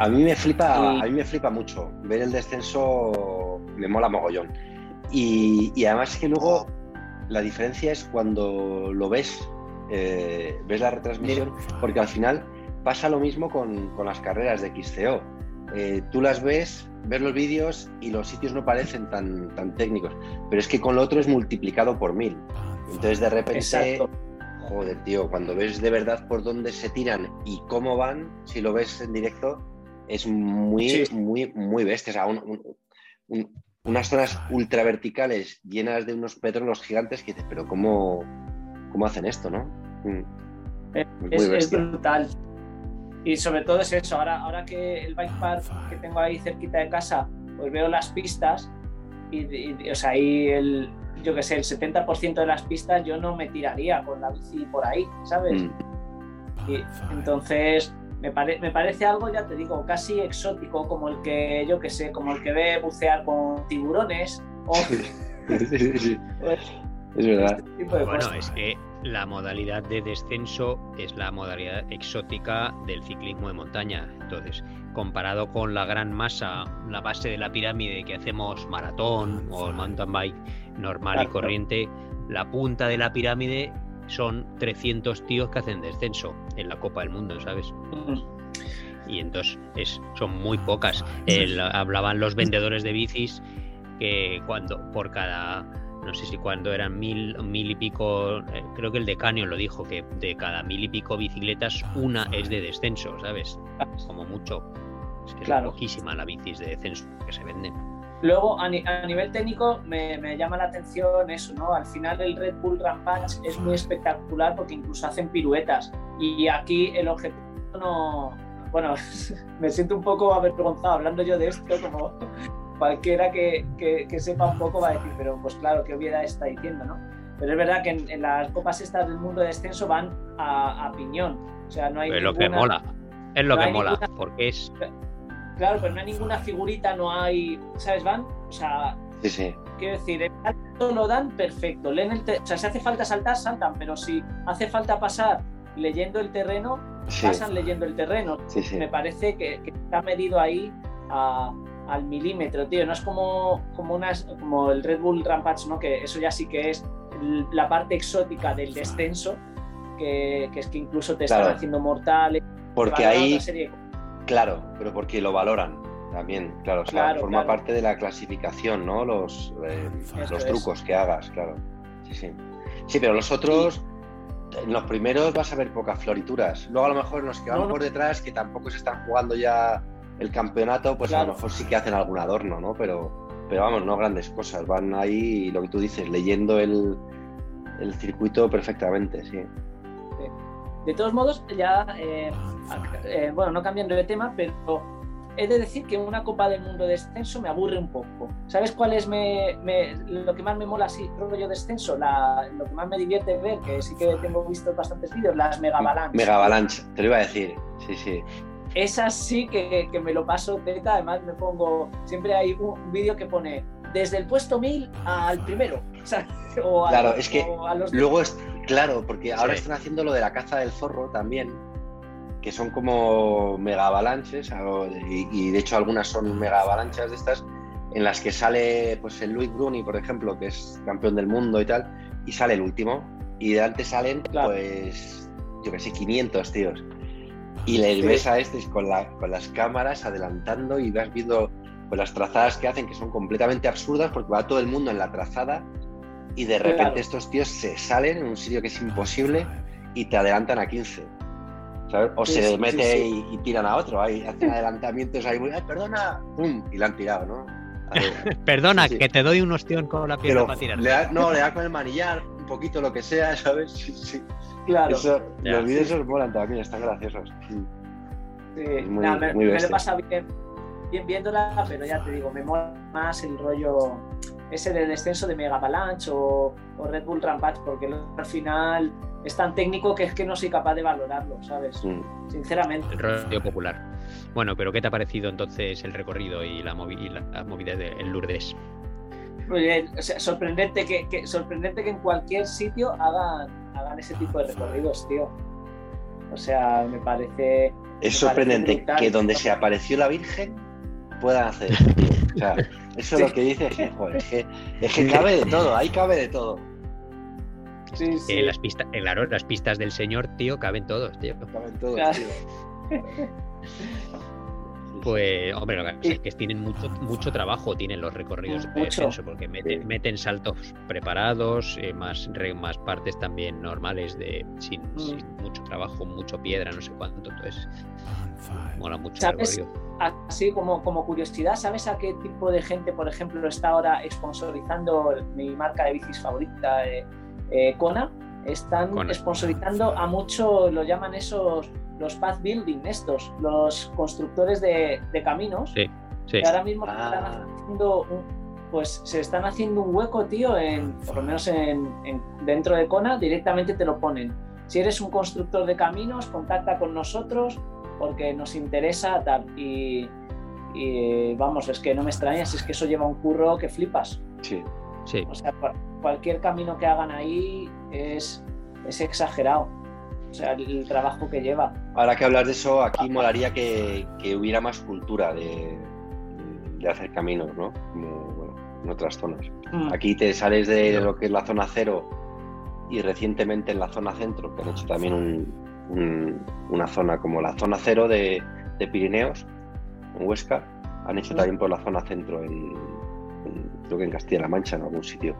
A mí me flipa, a mí me flipa mucho. Ver el descenso me mola mogollón. Y, y además que luego la diferencia es cuando lo ves, eh, ves la retransmisión, porque al final pasa lo mismo con, las carreras de XCO. Eh, tú las ves, ves los vídeos y los sitios no parecen tan, tan técnicos, pero es que con lo otro es multiplicado por mil. Entonces de repente, joder, tío, cuando ves de verdad por dónde se tiran y cómo van, si lo ves en directo, es muy, muy, muy bestia. unas zonas ultra verticales llenas de unos petróleos gigantes que dices, pero ¿cómo, cómo hacen esto, no? Mm. Es, brutal. Y sobre todo es eso, ahora, ahora que el bike park que tengo ahí cerquita de casa, pues veo las pistas y, o sea, ahí el, yo que sé, el 70% de las pistas yo no me tiraría con la bici por ahí, ¿sabes? Mm. Y entonces, me, me, parece algo, ya te digo, casi exótico, como el que, yo que sé, como el que ve bucear con tiburones. O... es verdad. Este bueno, es que la modalidad de descenso es la modalidad exótica del ciclismo de montaña. Entonces, comparado con la gran masa, la base de la pirámide que hacemos maratón o mountain bike normal y corriente, la punta de la pirámide son 300 tíos que hacen descenso en la Copa del Mundo, ¿sabes? Y entonces es, son muy pocas. hablaban los vendedores de bicis que cuando por cada, no sé si cuando eran mil, mil y pico, eh, creo que el decanio lo dijo, que de cada mil y pico bicicletas, una es de descenso, ¿sabes? Como mucho. Es que es poquísima la bicis de descenso que se venden. Luego, a, nivel técnico, me, llama la atención eso, ¿no? Al final el Red Bull Rampage es muy espectacular porque incluso hacen piruetas. Y aquí el objetivo no... Bueno, (laughs) me siento un poco avergonzado hablando yo de esto, como cualquiera que, sepa un poco va a decir, pero pues claro, qué obviedad está diciendo, ¿no? Pero es verdad que en, las copas estas del mundo de descenso van a, piñón. O sea, no hay... Es lo que mola. Es lo que mola, porque es Claro, pero no hay ninguna figurita, no hay. ¿Sabes, Van? O sea. Quiero decir, el salto lo dan perfecto. Leen el o sea, si hace falta saltar, saltan, pero si hace falta pasar leyendo el terreno, pasan leyendo el terreno. Me parece que, está medido ahí al milímetro, tío. No es como, como, unas, como el Red Bull Rampage, ¿no? Que eso ya sí que es la parte exótica del descenso, que, es que incluso te están haciendo mortales. Porque ahí. Claro, pero porque lo valoran también, claro, forma parte de la clasificación, ¿no? Los, eh, los trucos que hagas, claro. Sí, sí. Sí, pero los otros, en los primeros vas a ver pocas florituras. Luego a lo mejor los que van por detrás, que tampoco se están jugando ya el campeonato, pues a lo mejor sí que hacen algún adorno, ¿no? Pero, pero vamos, no grandes cosas. Van ahí, lo que tú dices, leyendo el, el circuito perfectamente, sí. De todos modos, ya, eh, eh, bueno, no cambiando de tema, pero he de decir que una Copa del Mundo de descenso me aburre un poco. ¿Sabes cuál es lo que más me mola así, rollo descenso? lo que más me divierte ver, que sí que tengo visto bastantes vídeos, las Mega Avalanche. Mega Avalanche, te lo iba a decir, sí, sí. Esas sí que, que me lo paso teta, además me pongo, siempre hay un vídeo que pone desde el puesto 1000 al primero. (laughs) O claro, es que luego es, claro, porque ahora están haciendo lo de la caza del zorro también que son como mega avalanches, y, de hecho algunas son mega avalanchas de estas, en las que sale pues el Luis Bruni, por ejemplo, que es campeón del mundo y tal, y sale el último, y de antes salen, pues, yo que sé, 500 tíos. Y le ves a este con, con las cámaras adelantando y vas viendo pues, las trazadas que hacen, que son completamente absurdas, porque va todo el mundo en la trazada, y de repente estos tíos se salen en un sitio que es imposible y te adelantan a 15 o se mete y, tiran a otro, hay, hacen adelantamientos ahí muy, perdona! ¡Pum! Y la han tirado, ¿no? (laughs) perdona, que te doy un ostión con la pierna para tirar. no, le da con el manillar, un poquito lo que sea, ¿sabes? Sí, sí. Claro. los vídeos esos molan también, están graciosos. Sí, me, me lo pasa bien, bien viéndola, pero ya te digo, me mola más el rollo ese del descenso de Mega Avalanche o, Red Bull Rampage, porque al final es tan técnico que es que no soy capaz de valorarlo, ¿sabes? Mm. Sinceramente. El rollo popular. Bueno, pero ¿qué te ha parecido entonces el recorrido y la, movida de Lourdes? sorprendente que, sorprendente que en cualquier sitio hagan, hagan ese tipo de recorridos, tío. O sea, me parece. Es sorprendente que donde se apareció la Virgen puedan hacer (laughs) O sea, eso es lo que dice es que, es que cabe de todo, ahí cabe de todo. Sí, sí. En las pistas, claro, las pistas del señor, tío, caben todos, tío. Caben todos, tío. (laughs) Pues, hombre, lo que es que tienen mucho, mucho trabajo, tienen los recorridos de descenso, porque meten, meten saltos preparados, eh, más, más partes también normales de sin, mm. mucho trabajo, mucho piedra, no sé cuánto. Entonces, mola mucho el recorrido así como, como curiosidad, ¿sabes a qué tipo de gente, por ejemplo, está ahora sponsorizando mi marca de bicis favorita, eh, eh, Kona? Están sponsorizando a mucho, lo llaman esos, los path building, estos, los constructores de, caminos. Sí, sí. Que ahora mismo están ah. haciendo pues se están haciendo un hueco, tío, en, por lo menos en, dentro de Kona, directamente te lo ponen. Si eres un constructor de caminos, contacta con nosotros, porque nos interesa tal. Y, vamos, es que no me extrañas, es que eso lleva un curro que flipas. Sí, sí. O sea, cualquier camino que hagan ahí es, es exagerado. O sea, el, trabajo que lleva. Ahora que hablas de eso, aquí molaría que, hubiera más cultura de, de, hacer caminos, ¿no? Como bueno, en otras zonas. Mm. Aquí te sales de lo que es la zona cero y recientemente en la zona centro, que han hecho también un, una zona como la zona cero de, Pirineos, en Huesca, han hecho también por la zona centro, en, creo que en Castilla-La Mancha, en algún sitio.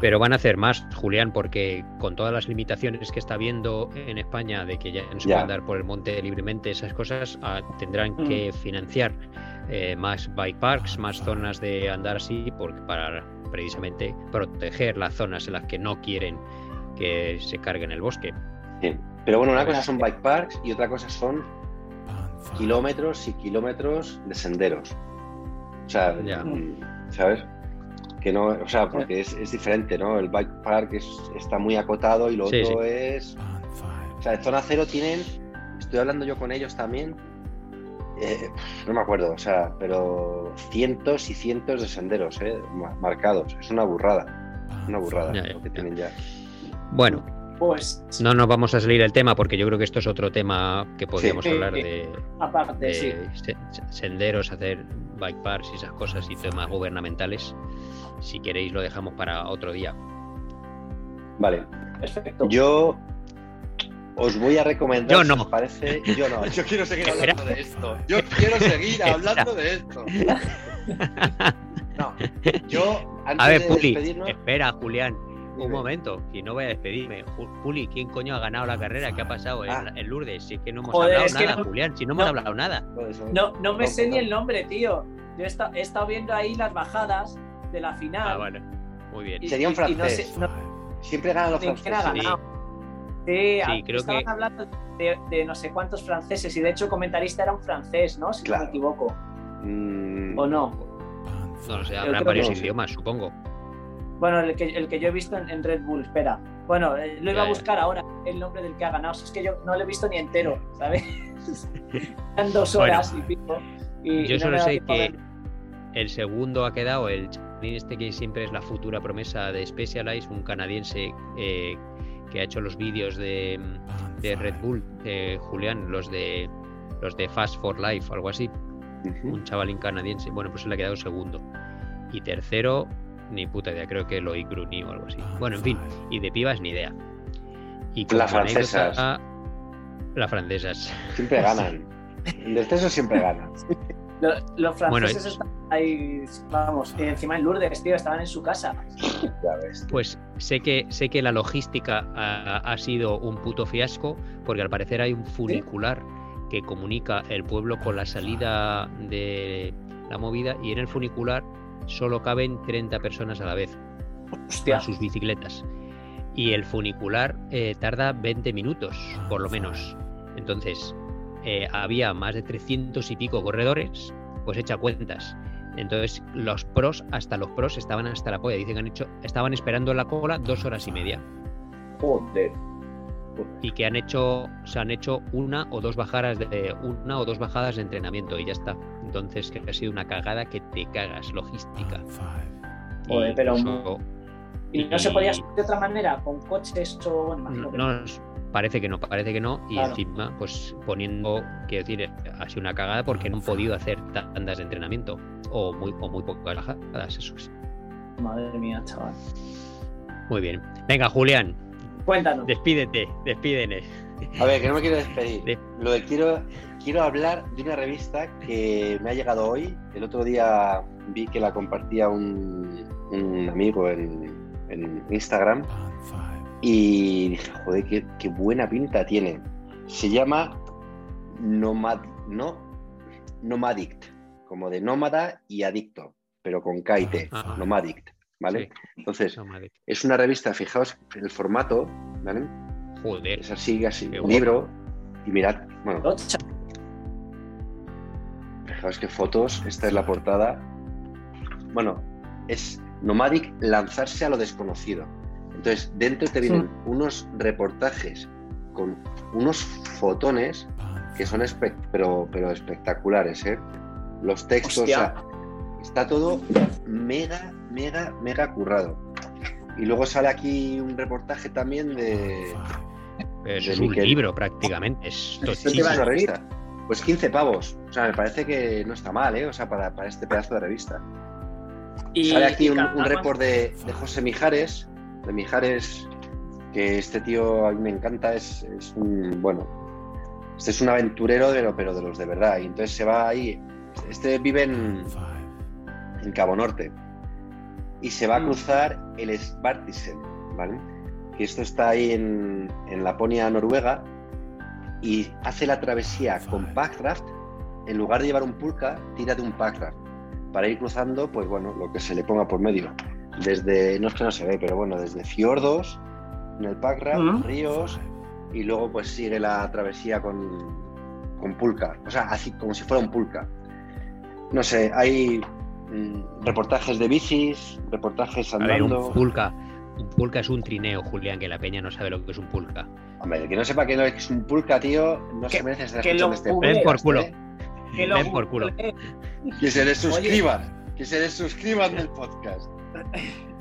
Pero van a hacer más, Julián, porque con todas las limitaciones que está viendo en España de que ya no se puede andar por el monte libremente, esas cosas ah, tendrán mm. que financiar eh, más bike parks, más zonas de andar así, porque para precisamente proteger las zonas en las que no quieren que se carguen el bosque. Pero bueno, una cosa son bike parks y otra cosa son kilómetros y kilómetros de senderos. O sea, mm, ¿sabes? Que no, o sea, porque es, diferente, ¿no? El bike park está muy acotado y lo otro es. O sea, en zona cero tienen. Estoy hablando yo con ellos también. Eh, no me acuerdo, o sea, pero cientos y cientos de senderos, ¿eh? Marcados. Es una burrada. Una burrada lo que tienen ya. Bueno, Pues. No nos vamos a salir del tema porque yo creo que esto es otro tema que podríamos hablar de, Aparte, senderos, hacer bike parks y esas cosas y temas gubernamentales. Si queréis lo dejamos para otro día. Vale. Perfecto. Yo os voy a recomendar. Yo no. parece. Yo no. (laughs) Yo quiero seguir hablando de esto. Yo quiero seguir (laughs) hablando de esto. (laughs) No. Yo, antes a ver, Puli, espera, Julián. Un momento, que no voy a despedirme. Juli, ¿quién coño ha ganado la carrera? ¿Qué ha pasado en, ah. Lourdes? Si es que no hemos hablado nada, Julián, si no hemos hablado nada. No, no me sé ni el nombre, tío. Yo he estado, viendo ahí las bajadas de la final. Ah, bueno. Muy bien. Sería un francés. Siempre ganan los franceses. Sí, sí creo estaban hablando de, no sé cuántos franceses y de hecho comentarista era un francés, ¿no? Si no me equivoco. Mm. ¿O no? No lo sé, habrá varios idiomas, supongo. Bueno, el que, el que yo he visto en, Red Bull, espera. Bueno, eh, lo iba a buscar ahora, el nombre del que ha ganado. es que yo no lo he visto ni entero, ¿sabes? (laughs) En dos horas y pico. yo solo sé que el segundo ha quedado el este que siempre es la futura promesa de Specialized, un canadiense eh, que ha hecho los vídeos de, Red Bull, Julián, los de los de Fast for Life, algo así. Un chavalín canadiense. Bueno, pues él ha quedado segundo. Y tercero, ni puta idea, creo que lo Gruni o algo así. Bueno, en fin, y de pibas ni idea. Y las francesas. las francesas. Siempre (laughs) ganan. De eso siempre ganan. (laughs) Los, franceses están ahí, vamos, encima en Lourdes, tío, estaban en su casa. Pues sé que, sé que la logística ha, sido un puto fiasco, porque al parecer hay un funicular que comunica el pueblo con la salida de la movida, y en el funicular solo caben 30 personas a la vez. Hostia. sus bicicletas. Y el funicular eh, tarda 20 minutos, por lo menos. Entonces, eh, había más de 300 y pico corredores, pues echa cuentas. Entonces los pros, hasta los pros estaban hasta la polla. Dicen que han hecho, estaban esperando en la cola dos horas y media. Joder. Y que han hecho, se han hecho una o dos bajadas de una o dos bajadas de entrenamiento y ya está. Entonces que ha sido una cagada que te cagas, logística. Joder, pero ¿Y no se podía hacer de otra manera? ¿Con coches o bueno, no, parece que no, parece que no, y encima, pues poniendo, quiero decir, ha sido una cagada porque no han podido hacer tandas de entrenamiento, o muy, o muy pocas bajadas, eso es. Madre mía, chaval. Muy bien. Venga, Julián. Cuéntanos. Despídete, despídene. A ver, que no me quiero despedir. Lo de quiero, quiero hablar de una revista que me ha llegado hoy. El otro día vi que la compartía un, un amigo en, en Instagram y dije, joder, qué, buena pinta tiene. Se llama Nomad, no, Nomadict, como de nómada y adicto, pero con K y T, Nomadict, ¿vale? Entonces, es una revista, fijaos en el formato, ¿vale? Joder. Es así, así, un libro, y mirad, bueno. Fijaos qué fotos, esta es la portada. Bueno, es Nomadic lanzarse a lo desconocido. Entonces, dentro te vienen unos reportajes con unos fotones que son pero, pero espectaculares, ¿eh? Los textos, está todo mega, mega, mega currado. Y luego sale aquí un reportaje también de. es un libro prácticamente. Es revista. Pues 15 pavos. O sea, me parece que no está mal, ¿eh? O sea, para, este pedazo de revista. Y, sale aquí un, un report de, de José Mijares, de Mijares, que este tío a mí me encanta, es, un, bueno, este es un aventurero, pero, pero de los de verdad, y entonces se va ahí, este vive en, en Cabo Norte, y se va a mm. cruzar el Svartisen, ¿vale? Que esto está ahí en, en Laponia, Noruega, y hace la travesía con Packraft, en lugar de llevar un pulca, tira de un Packraft, para ir cruzando, pues bueno, lo que se le ponga por medio desde, no es que no se ve, pero bueno, desde fiordos, en el Packraft, ríos, y luego pues sigue la travesía con, con pulca, o sea, así como si fuera un pulca. No sé, hay mm, reportajes de bicis, reportajes andando. un pulca, un pulca es un trineo, Julián, que la peña no sabe lo que es un pulca. Hombre, el que no sepa que no es un pulca, tío, no se merece estar escuchando este Ven por culo. ¿eh? Ven por culo. Que se les suscriban, que se les suscriban del podcast. (laughs)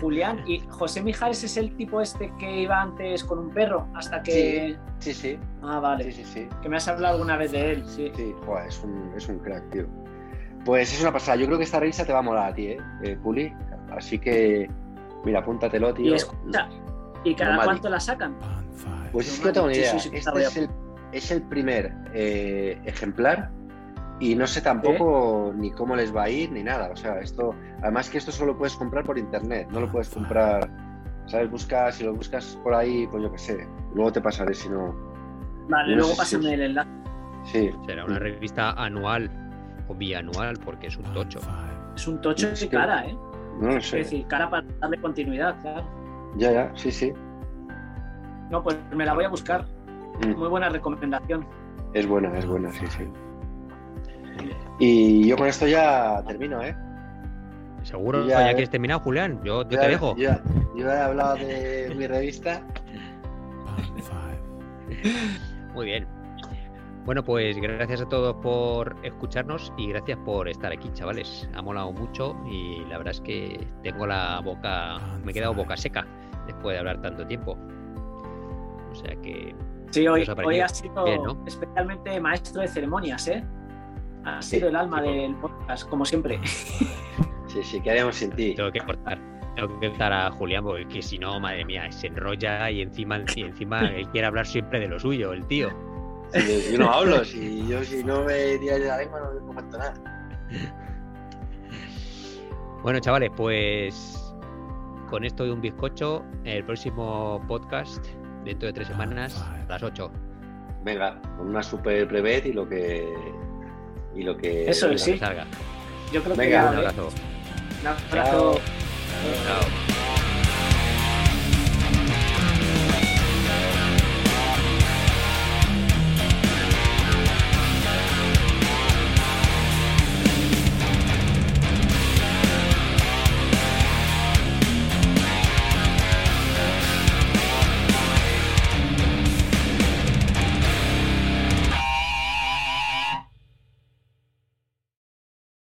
Julián, y José Mijares es el tipo este que iba antes con un perro, hasta que. Sí, sí. Ah, vale. Sí, sí, sí. Que me has hablado alguna vez de él, sí. Sí, joder, es un, es un crack, tío. Pues es una pasada. Yo creo que esta revista te va a molar a ti, ¿eh? eh Puli. Así que, mira, apúntatelo, tío. Y escucha, ¿y cada cuánto la sacan? Pues es que no tengo ni idea. este es el, es el, primer eh, ejemplar y no sé tampoco ni cómo les va a ir ni nada. O sea, esto, además que esto solo lo puedes comprar por internet, no lo puedes comprar, ¿sabes? Buscas, si lo buscas por ahí, pues yo qué sé. Luego te pasaré si no. Vale, luego pásame el enlace. Sí. Será una revista anual o bianual porque es un tocho. Es un tocho de cara, ¿eh? No lo sé. Es decir, cara para darle continuidad, claro. Ya, ya, sí, sí. No, pues me la voy a buscar. Mm. Muy buena recomendación. Es buena, es buena, sí, sí. Y yo con esto ya termino, ¿eh? ¿Seguro ya, ya que has terminado, Julián? Yo, te dejo. yo he hablado de mi revista. Muy bien. Bueno, pues gracias a todos por escucharnos y gracias por estar aquí, chavales. Ha molado mucho y la verdad es que tengo la boca, me he quedado boca seca después de hablar tanto tiempo. O sea que. Sí, hoy, hoy has sido especialmente maestro de ceremonias, ¿eh? Ha sido el alma del podcast, como siempre. (laughs) Sí, sí, ¿qué haríamos sin ti? Tengo que cortar. Tengo que cortar a Julián porque si no, madre mía, se enrolla y encima, y encima él quiere hablar siempre de lo suyo, el tío. Yo no hablo, si (laughs) yo si no me tiras de la lengua no, no cuento nada. Bueno, chavales, pues con esto de un bizcocho, el próximo podcast dentro de tres semanas a las 8. Venga, con una super brevet y lo que y lo que, Eso sí. salga. Yo creo Venga, que un abrazo. Un abrazo. Chao.